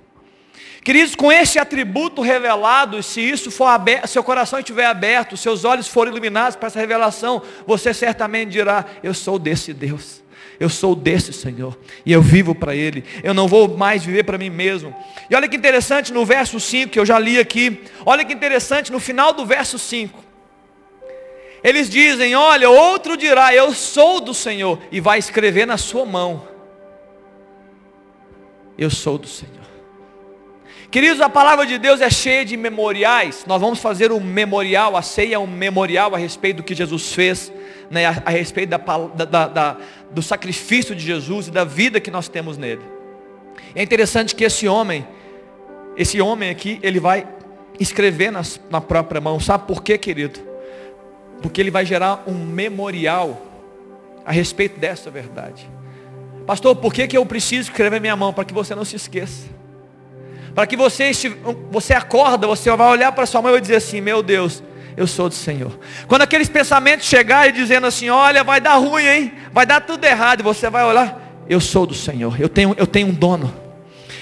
Queridos, com esse atributo revelado, se isso for aberto, seu coração estiver aberto, seus olhos forem iluminados para essa revelação, você certamente dirá: Eu sou desse Deus. Eu sou desse Senhor. E eu vivo para Ele. Eu não vou mais viver para mim mesmo. E olha que interessante no verso 5, que eu já li aqui. Olha que interessante no final do verso 5. Eles dizem: Olha, outro dirá: Eu sou do Senhor. E vai escrever na sua mão eu sou do Senhor. Queridos, a palavra de Deus é cheia de memoriais. Nós vamos fazer um memorial, a ceia é um memorial a respeito do que Jesus fez, né, a, a respeito da, da, da, do sacrifício de Jesus e da vida que nós temos nele. É interessante que esse homem, esse homem aqui, ele vai escrever nas, na própria mão. Sabe por quê, querido? Porque ele vai gerar um memorial a respeito dessa verdade. Pastor, por que, que eu preciso escrever minha mão? Para que você não se esqueça. Para que você, você acorda, você vai olhar para sua mão e dizer assim, meu Deus, eu sou do Senhor. Quando aqueles pensamentos chegarem dizendo assim, olha, vai dar ruim, hein? Vai dar tudo errado, e você vai olhar, eu sou do Senhor, eu tenho, eu tenho um dono.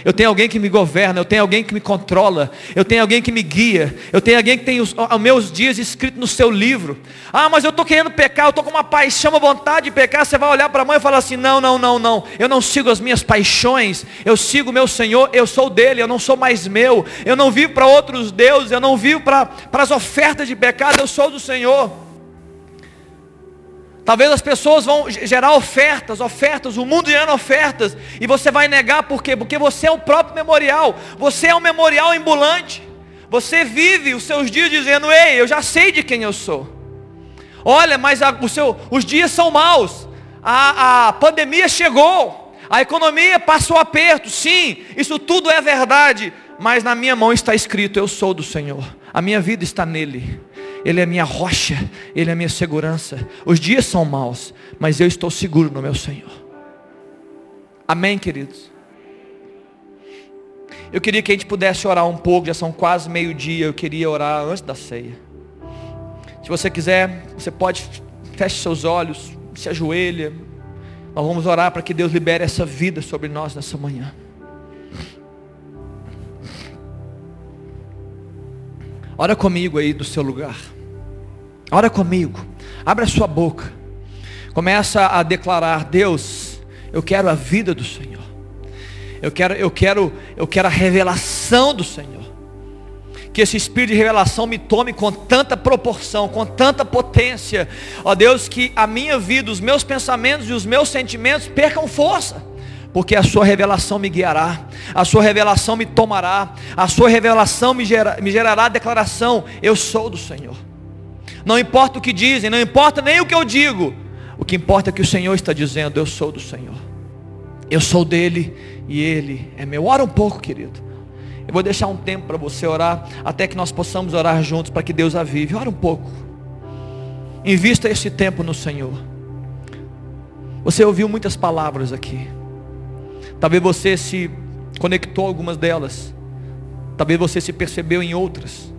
Eu tenho alguém que me governa, eu tenho alguém que me controla, eu tenho alguém que me guia, eu tenho alguém que tem os, os meus dias escritos no seu livro. Ah, mas eu estou querendo pecar, eu estou com uma paixão, uma vontade de pecar. Você vai olhar para a mãe e falar assim: não, não, não, não. Eu não sigo as minhas paixões, eu sigo meu Senhor, eu sou dele, eu não sou mais meu. Eu não vivo para outros deuses, eu não vivo para as ofertas de pecado, eu sou do Senhor. Talvez as pessoas vão gerar ofertas, ofertas, o mundo gerando ofertas, e você vai negar por quê? Porque você é o próprio memorial, você é um memorial ambulante. Você vive os seus dias dizendo, ei, eu já sei de quem eu sou. Olha, mas a, o seu, os dias são maus, a, a pandemia chegou, a economia passou aperto, sim, isso tudo é verdade, mas na minha mão está escrito, eu sou do Senhor, a minha vida está nele. Ele é minha rocha, Ele é minha segurança. Os dias são maus, mas eu estou seguro no meu Senhor. Amém, queridos? Eu queria que a gente pudesse orar um pouco, já são quase meio-dia. Eu queria orar antes da ceia. Se você quiser, você pode, feche seus olhos, se ajoelha. Nós vamos orar para que Deus libere essa vida sobre nós nessa manhã. Ora comigo aí do seu lugar. Ora comigo. Abra sua boca. Começa a declarar: Deus, Eu quero a vida do Senhor. Eu quero, eu quero, eu quero a revelação do Senhor. Que esse espírito de revelação me tome com tanta proporção, com tanta potência. Ó Deus, que a minha vida, os meus pensamentos e os meus sentimentos percam força porque a sua revelação me guiará, a sua revelação me tomará, a sua revelação me, gera, me gerará a declaração: eu sou do Senhor. Não importa o que dizem, não importa nem o que eu digo, o que importa é que o Senhor está dizendo: eu sou do Senhor, eu sou dele e ele é meu. Ora um pouco, querido. Eu vou deixar um tempo para você orar, até que nós possamos orar juntos para que Deus avive. Ora um pouco. Invista esse tempo no Senhor. Você ouviu muitas palavras aqui. Talvez você se conectou a algumas delas. Talvez você se percebeu em outras.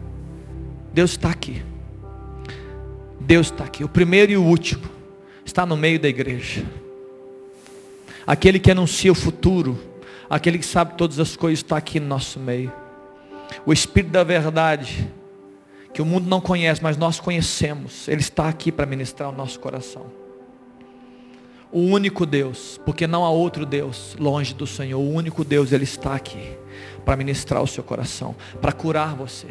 Deus está aqui. Deus está aqui. O primeiro e o último está no meio da igreja. Aquele que anuncia o futuro, aquele que sabe todas as coisas, está aqui no nosso meio. O Espírito da verdade, que o mundo não conhece, mas nós conhecemos, ele está aqui para ministrar o nosso coração o único Deus, porque não há outro Deus longe do Senhor. O único Deus, Ele está aqui para ministrar o seu coração, para curar você,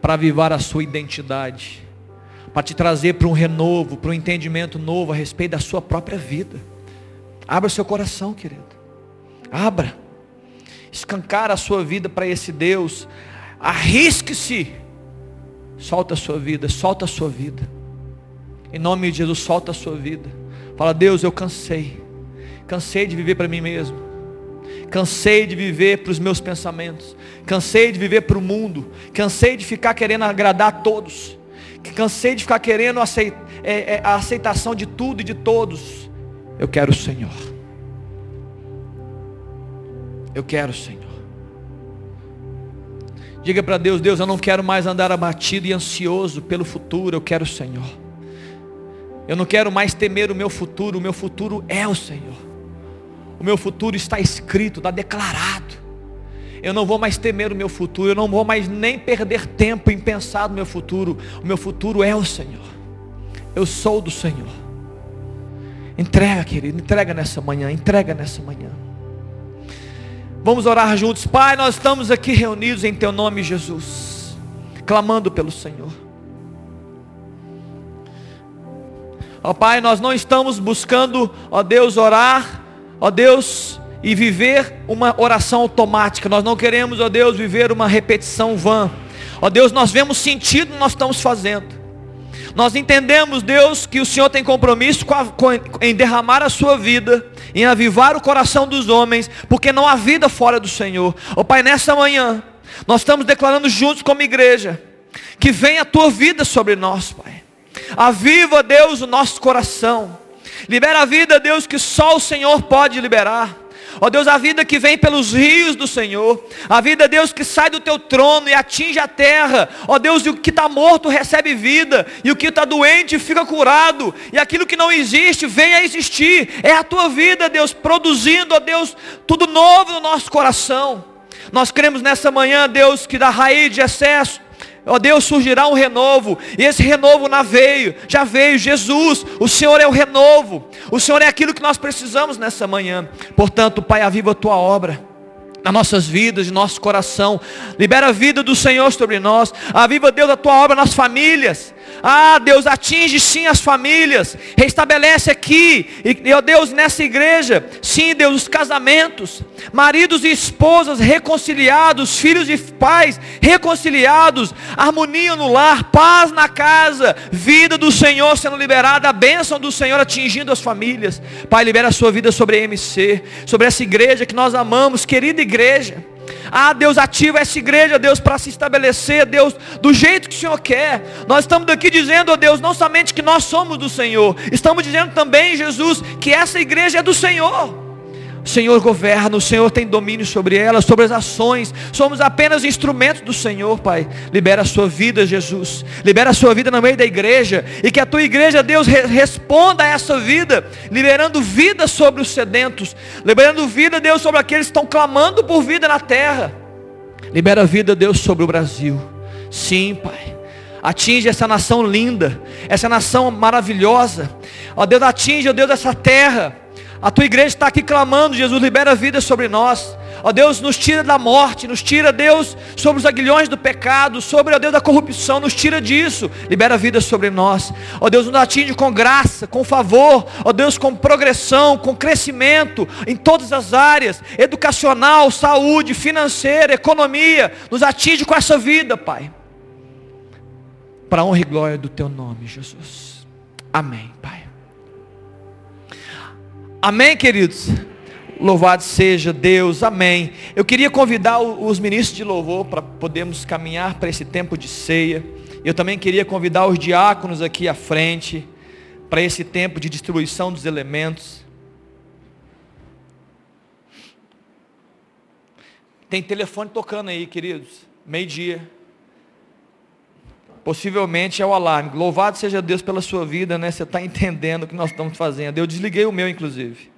para avivar a sua identidade, para te trazer para um renovo, para um entendimento novo a respeito da sua própria vida. Abra seu coração, querido. Abra. Escancar a sua vida para esse Deus. Arrisque-se. Solta a sua vida, solta a sua vida. Em nome de Jesus, solta a sua vida. Fala, Deus, eu cansei. Cansei de viver para mim mesmo. Cansei de viver para os meus pensamentos. Cansei de viver para o mundo. Cansei de ficar querendo agradar a todos. Cansei de ficar querendo é, é, a aceitação de tudo e de todos. Eu quero o Senhor. Eu quero o Senhor. Diga para Deus, Deus, eu não quero mais andar abatido e ansioso pelo futuro, eu quero o Senhor. Eu não quero mais temer o meu futuro, o meu futuro é o Senhor. O meu futuro está escrito, está declarado. Eu não vou mais temer o meu futuro, eu não vou mais nem perder tempo em pensar no meu futuro. O meu futuro é o Senhor. Eu sou do Senhor. Entrega, querido, entrega nessa manhã, entrega nessa manhã. Vamos orar juntos. Pai, nós estamos aqui reunidos em Teu nome, Jesus, clamando pelo Senhor. Ó Pai, nós não estamos buscando, ó Deus, orar, ó Deus, e viver uma oração automática. Nós não queremos, ó Deus, viver uma repetição vã. Ó Deus, nós vemos sentido no que nós estamos fazendo. Nós entendemos, Deus, que o Senhor tem compromisso com a, com, em derramar a sua vida, em avivar o coração dos homens, porque não há vida fora do Senhor. Ó Pai, nessa manhã, nós estamos declarando juntos como igreja, que venha a tua vida sobre nós, Pai. Aviva, Deus, o nosso coração. Libera a vida, Deus, que só o Senhor pode liberar. Ó Deus, a vida que vem pelos rios do Senhor. A vida, Deus, que sai do teu trono e atinge a terra. Ó Deus, e o que está morto recebe vida. E o que está doente fica curado. E aquilo que não existe vem a existir. É a tua vida, Deus, produzindo, ó Deus, tudo novo no nosso coração. Nós cremos nessa manhã, Deus, que da raiz de excesso Ó Deus, surgirá um renovo. E esse renovo na veio, já veio. Jesus, o Senhor é o renovo. O Senhor é aquilo que nós precisamos nessa manhã. Portanto, Pai, aviva a tua obra nas nossas vidas, em nosso coração. Libera a vida do Senhor sobre nós. Aviva, Deus, a tua obra nas famílias. Ah, Deus, atinge sim as famílias. Restabelece aqui, e, ó Deus, nessa igreja, sim, Deus, os casamentos. Maridos e esposas reconciliados, filhos e pais reconciliados, harmonia no lar, paz na casa, vida do Senhor sendo liberada, a bênção do Senhor atingindo as famílias. Pai, libera a sua vida sobre a MC, sobre essa igreja que nós amamos, querida igreja. Ah, Deus, ativa essa igreja, Deus, para se estabelecer, Deus, do jeito que o Senhor quer. Nós estamos aqui dizendo, ó Deus, não somente que nós somos do Senhor, estamos dizendo também, Jesus, que essa igreja é do Senhor. Senhor governa, o Senhor tem domínio sobre ela, sobre as ações. Somos apenas instrumentos do Senhor, Pai. Libera a sua vida, Jesus. Libera a sua vida no meio da igreja. E que a tua igreja, Deus, responda a essa vida. Liberando vida sobre os sedentos. Liberando vida, Deus, sobre aqueles que estão clamando por vida na terra. Libera vida, Deus, sobre o Brasil. Sim, Pai. Atinge essa nação linda. Essa nação maravilhosa. Ó Deus, atinge, ó Deus, essa terra A tua igreja está aqui clamando, Jesus, libera a vida sobre nós. Ó Deus, nos tira da morte, nos tira, Deus, sobre os aguilhões do pecado, sobre, ó Deus, da corrupção, nos tira disso, libera a vida sobre nós. Ó Deus, nos atinge com graça, com favor, ó Deus, com progressão, com crescimento em todas as áreas, educacional, saúde, financeira, economia, nos atinge com essa vida, Pai. Para honra e glória do Teu nome, Jesus. Amém, Pai. Amém, queridos. Louvado seja Deus, amém. Eu queria convidar os ministros de louvor para podermos caminhar para esse tempo de ceia. Eu também queria convidar os diáconos aqui à frente para esse tempo de distribuição dos elementos. Tem telefone tocando aí, queridos. Meio-dia. Possivelmente é o alarme. Louvado seja Deus pela sua vida, né? Você está entendendo o que nós estamos fazendo. Eu desliguei o meu, inclusive.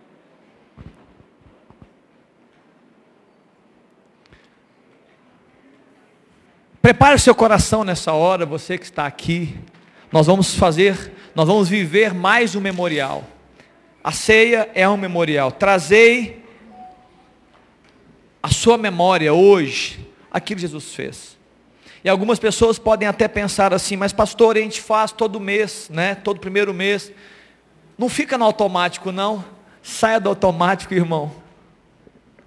Prepare o seu coração nessa hora, você que está aqui. Nós vamos fazer, nós vamos viver mais um memorial. A ceia é um memorial. Trazei a sua memória hoje aquilo que Jesus fez. E algumas pessoas podem até pensar assim, mas pastor, a gente faz todo mês, né? Todo primeiro mês. Não fica no automático, não. Saia do automático, irmão.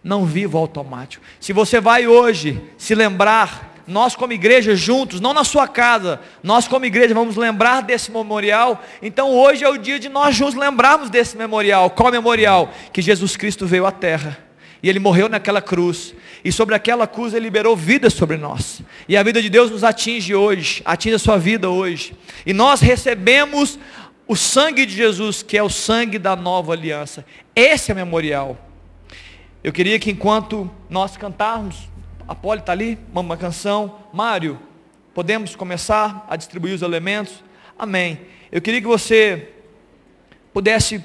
Não viva automático. Se você vai hoje se lembrar nós como igreja juntos, não na sua casa, nós como igreja vamos lembrar desse memorial. Então hoje é o dia de nós juntos lembrarmos desse memorial. Qual memorial? Que Jesus Cristo veio à terra. E ele morreu naquela cruz. E sobre aquela cruz ele liberou vida sobre nós. E a vida de Deus nos atinge hoje, atinge a sua vida hoje. E nós recebemos o sangue de Jesus, que é o sangue da nova aliança. Esse é o memorial. Eu queria que enquanto nós cantarmos, a Poli está ali, uma canção. Mário, podemos começar a distribuir os elementos? Amém. Eu queria que você pudesse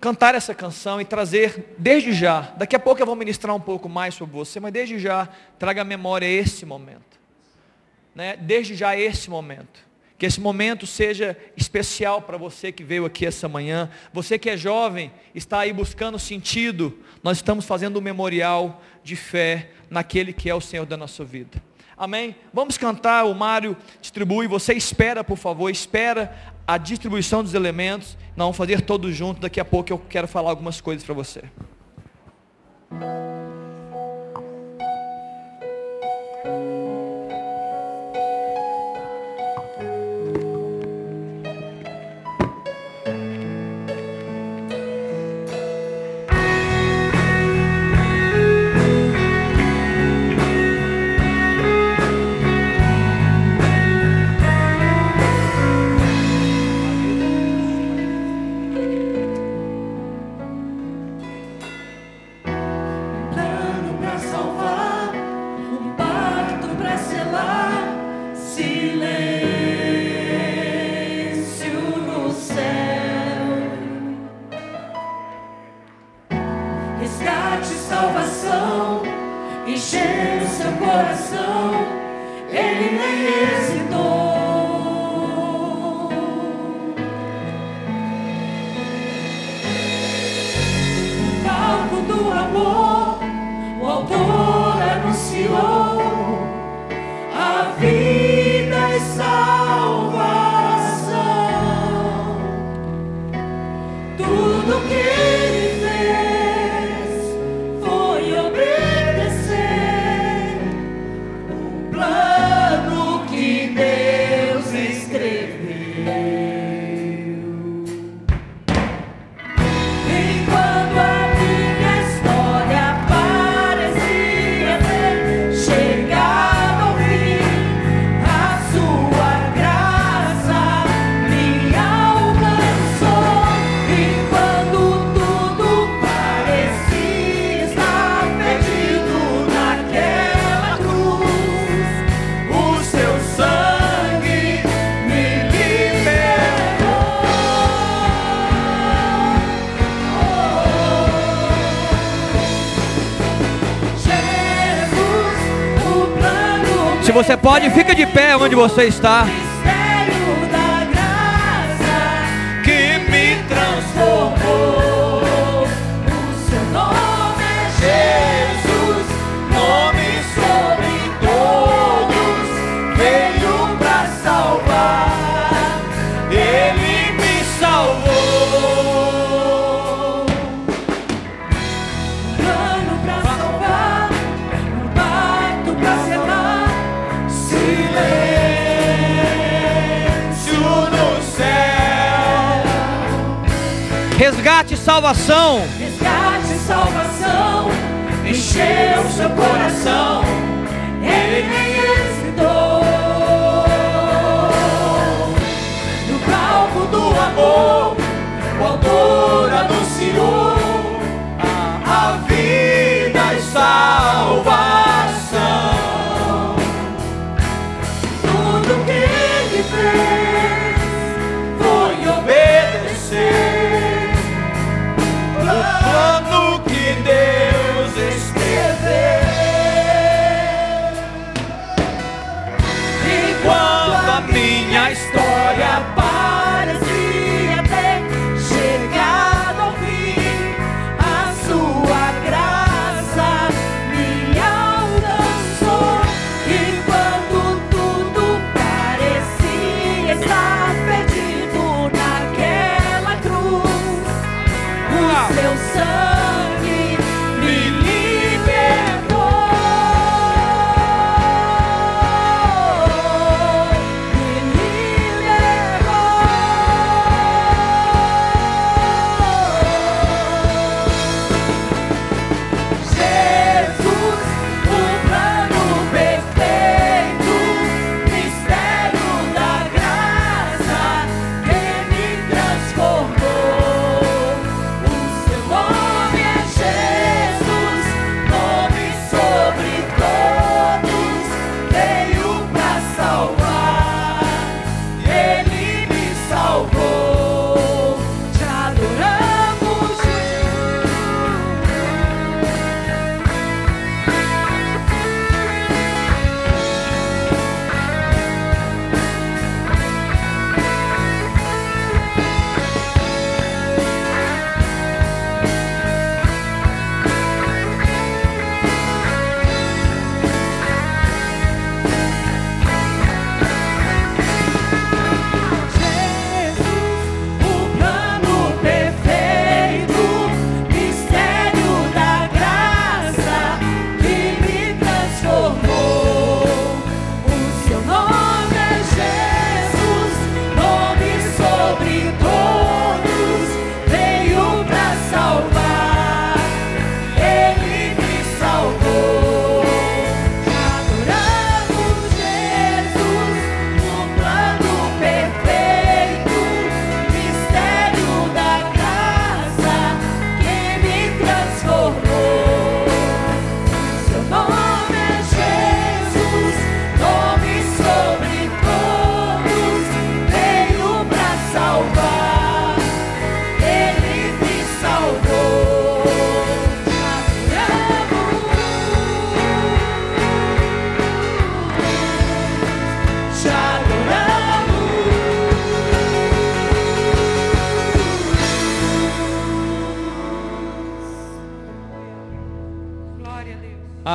cantar essa canção e trazer desde já. Daqui a pouco eu vou ministrar um pouco mais sobre você, mas desde já traga à memória esse momento. Né? Desde já esse momento. Que esse momento seja especial para você que veio aqui essa manhã. Você que é jovem, está aí buscando sentido. Nós estamos fazendo um memorial de fé naquele que é o Senhor da nossa vida. Amém? Vamos cantar, o Mário distribui. Você espera, por favor, espera a distribuição dos elementos. Nós vamos fazer todos juntos. Daqui a pouco eu quero falar algumas coisas para você. Você pode, fica de pé onde você está. Salvação. Resgate e salvação. Encheu seu coração. Ele ressuscitou. No palco do amor, o autor anunciou A vida e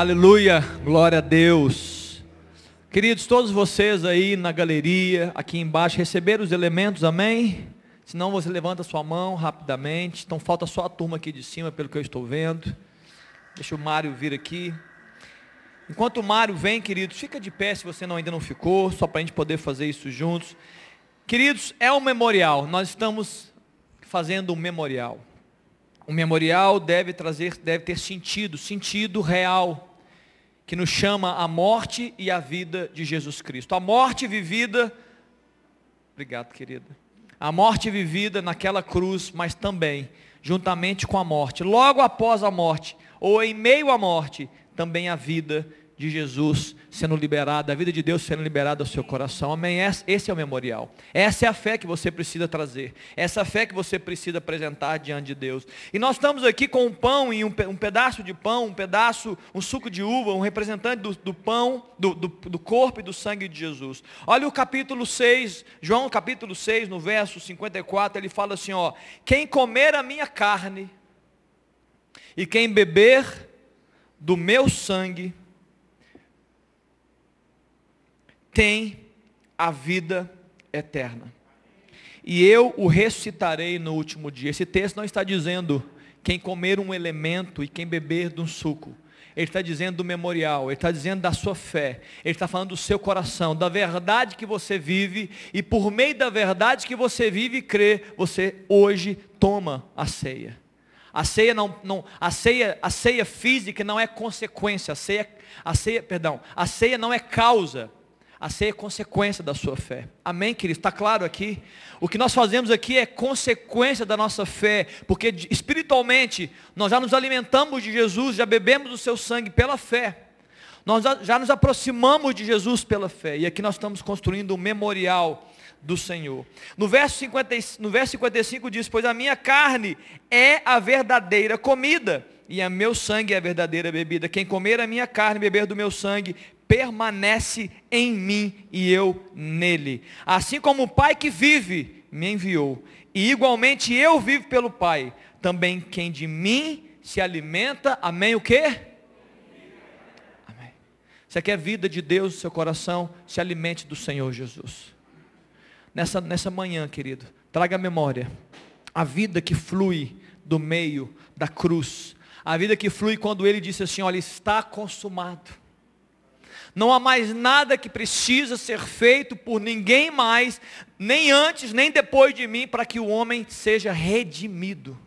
Aleluia, glória a Deus. Queridos, todos vocês aí na galeria, aqui embaixo, receberam os elementos, amém? Se não, você levanta sua mão rapidamente. Então falta só a turma aqui de cima, pelo que eu estou vendo. Deixa o Mário vir aqui. Enquanto o Mário vem, queridos, fica de pé se você não, ainda não ficou, só para a gente poder fazer isso juntos. Queridos, é um memorial. Nós estamos fazendo um memorial. O memorial deve trazer, deve ter sentido, sentido real, que nos chama a morte e a vida de Jesus Cristo. A morte vivida, obrigado, querida. A morte vivida naquela cruz, mas também juntamente com a morte, logo após a morte, ou em meio à morte, também a vida de Jesus sendo liberada, a vida de Deus sendo liberada ao seu coração. Amém? Esse é o memorial. Essa é a fé que você precisa trazer. Essa fé que você precisa apresentar diante de Deus. E nós estamos aqui com um pão e um pedaço de pão, um pedaço, um suco de uva, um representante do, do pão, do, do, do corpo e do sangue de Jesus. Olha o capítulo 6, João capítulo 6, no verso 54, ele fala assim, ó, quem comer a minha carne e quem beber do meu sangue tem a vida eterna. E eu o ressuscitarei no último dia. Esse texto não está dizendo quem comer um elemento e quem beber de um suco. Ele está dizendo do memorial, Ele está dizendo da sua fé, Ele está falando do seu coração, da verdade que você vive, e por meio da verdade que você vive e crê, você hoje toma a ceia. A ceia não, não a ceia, a ceia física não é consequência, a ceia, a ceia, perdão, a ceia não é causa, a é consequência da sua fé. Amém, querido? Está claro aqui? O que nós fazemos aqui é consequência da nossa fé, porque espiritualmente nós já nos alimentamos de Jesus, já bebemos o seu sangue pela fé. Nós já nos aproximamos de Jesus pela fé. E aqui nós estamos construindo um memorial do Senhor. No verso, 50, no verso 55 diz: Pois a minha carne é a verdadeira comida, e a meu sangue é a verdadeira bebida. Quem comer a minha carne e beber do meu sangue, permanece em mim e eu nele. Assim como o Pai que vive me enviou, e igualmente eu vivo pelo Pai, também quem de mim se alimenta, amém o quê? Amém. Você quer vida de Deus no seu coração? Se alimente do Senhor Jesus nessa, nessa manhã, querido. Traga a memória. A vida que flui do meio da cruz. A vida que flui quando ele disse assim: Olha, está consumado. Não há mais nada que precisa ser feito por ninguém mais, nem antes, nem depois de mim, para que o homem seja redimido.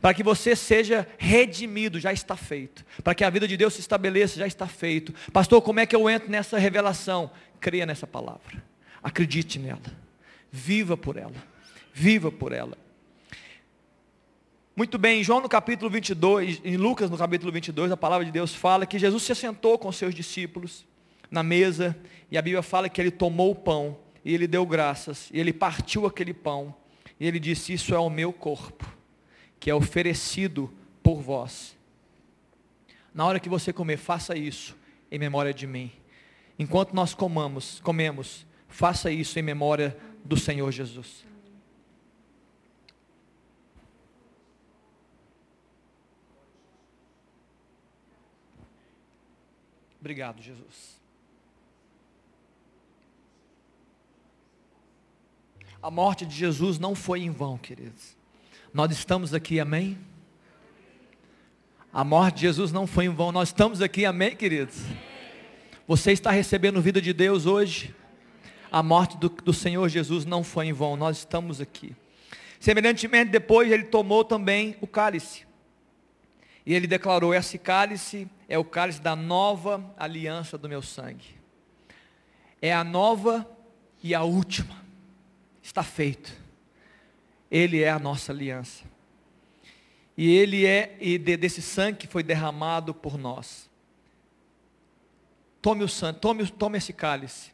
Para que você seja redimido, já está feito. Para que a vida de Deus se estabeleça, já está feito. Pastor, como é que eu entro nessa revelação? Creia nessa palavra. Acredite nela. Viva por ela. Viva por ela. Muito bem, em João no capítulo 22, em Lucas no capítulo 22, a palavra de Deus fala que Jesus se assentou com seus discípulos na mesa, e a Bíblia fala que ele tomou o pão, e ele deu graças, e ele partiu aquele pão, e ele disse: Isso é o meu corpo, que é oferecido por vós. Na hora que você comer, faça isso em memória de mim. Enquanto nós comamos, comemos, faça isso em memória do Senhor Jesus. Obrigado, Jesus. A morte de Jesus não foi em vão, queridos. Nós estamos aqui, amém? A morte de Jesus não foi em vão. Nós estamos aqui, amém, queridos? Você está recebendo vida de Deus hoje? a morte do, do Senhor Jesus não foi em vão, nós estamos aqui. Semelhantemente, depois ele tomou também o cálice. E ele declarou: Esse cálice é o cálice da nova aliança do meu sangue. É a nova e a última. Está feito. Ele é a nossa aliança. E ele é, e desse sangue que foi derramado por nós. Tome o sangue, tome, tome esse cálice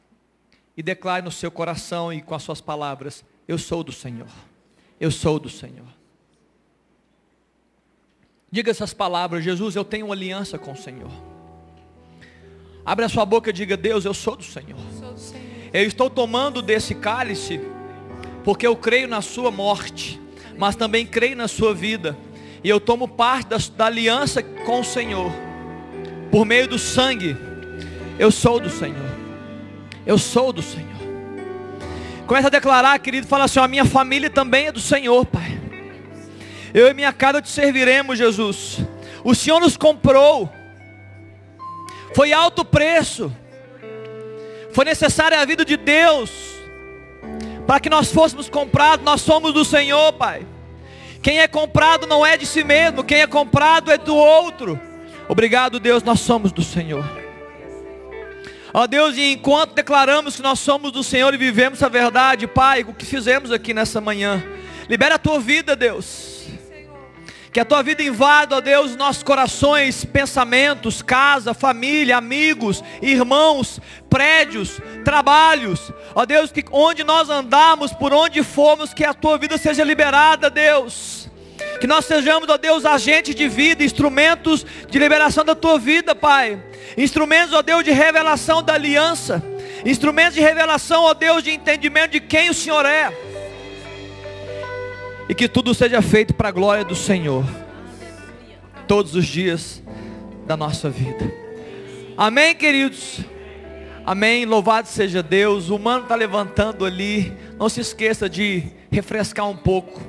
e declare no seu coração e com as suas palavras: Eu sou do Senhor. Eu sou do Senhor. Diga essas palavras: Jesus, eu tenho uma aliança com o Senhor. Abre a sua boca e diga: Deus, eu sou do Senhor. Sou do Senhor. Eu estou tomando desse cálice, porque eu creio na sua morte, mas também creio na sua vida. E eu tomo parte da, da aliança com o Senhor, por meio do sangue. Eu sou do Senhor. Eu sou do Senhor. Começa a declarar, querido, fala assim: a minha família também é do Senhor, Pai. Eu e minha casa te serviremos, Jesus. O Senhor nos comprou. Foi alto preço. Foi necessária a vida de Deus para que nós fôssemos comprados. Nós somos do Senhor, Pai. Quem é comprado não é de si mesmo, quem é comprado é do outro. Obrigado, Deus, nós somos do Senhor. Ó Deus, e enquanto declaramos que nós somos do Senhor e vivemos a verdade, Pai, o que fizemos aqui nessa manhã, libera a tua vida, Deus. Que a tua vida invada, ó Deus, nossos corações, pensamentos, casa, família, amigos, irmãos, prédios, trabalhos. Ó Deus, que onde nós andamos, por onde formos, que a tua vida seja liberada, Deus. Que nós sejamos, ó Deus, agentes de vida, instrumentos de liberação da tua vida, Pai. Instrumentos, ó Deus, de revelação da aliança. Instrumentos de revelação, ó Deus, de entendimento de quem o Senhor é. E que tudo seja feito para a glória do Senhor. Todos os dias da nossa vida. Amém, queridos. Amém. Louvado seja Deus. O humano está levantando ali. Não se esqueça de refrescar um pouco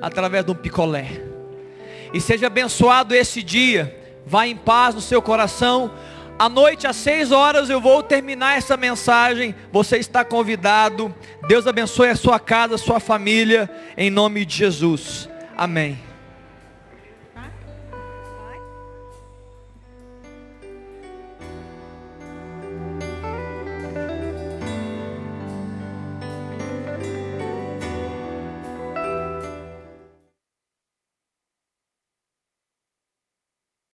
através de um picolé. E seja abençoado esse dia Vá em paz no seu coração. À noite, às seis horas, eu vou terminar essa mensagem. Você está convidado. Deus abençoe a sua casa, a sua família, em nome de Jesus. Amém.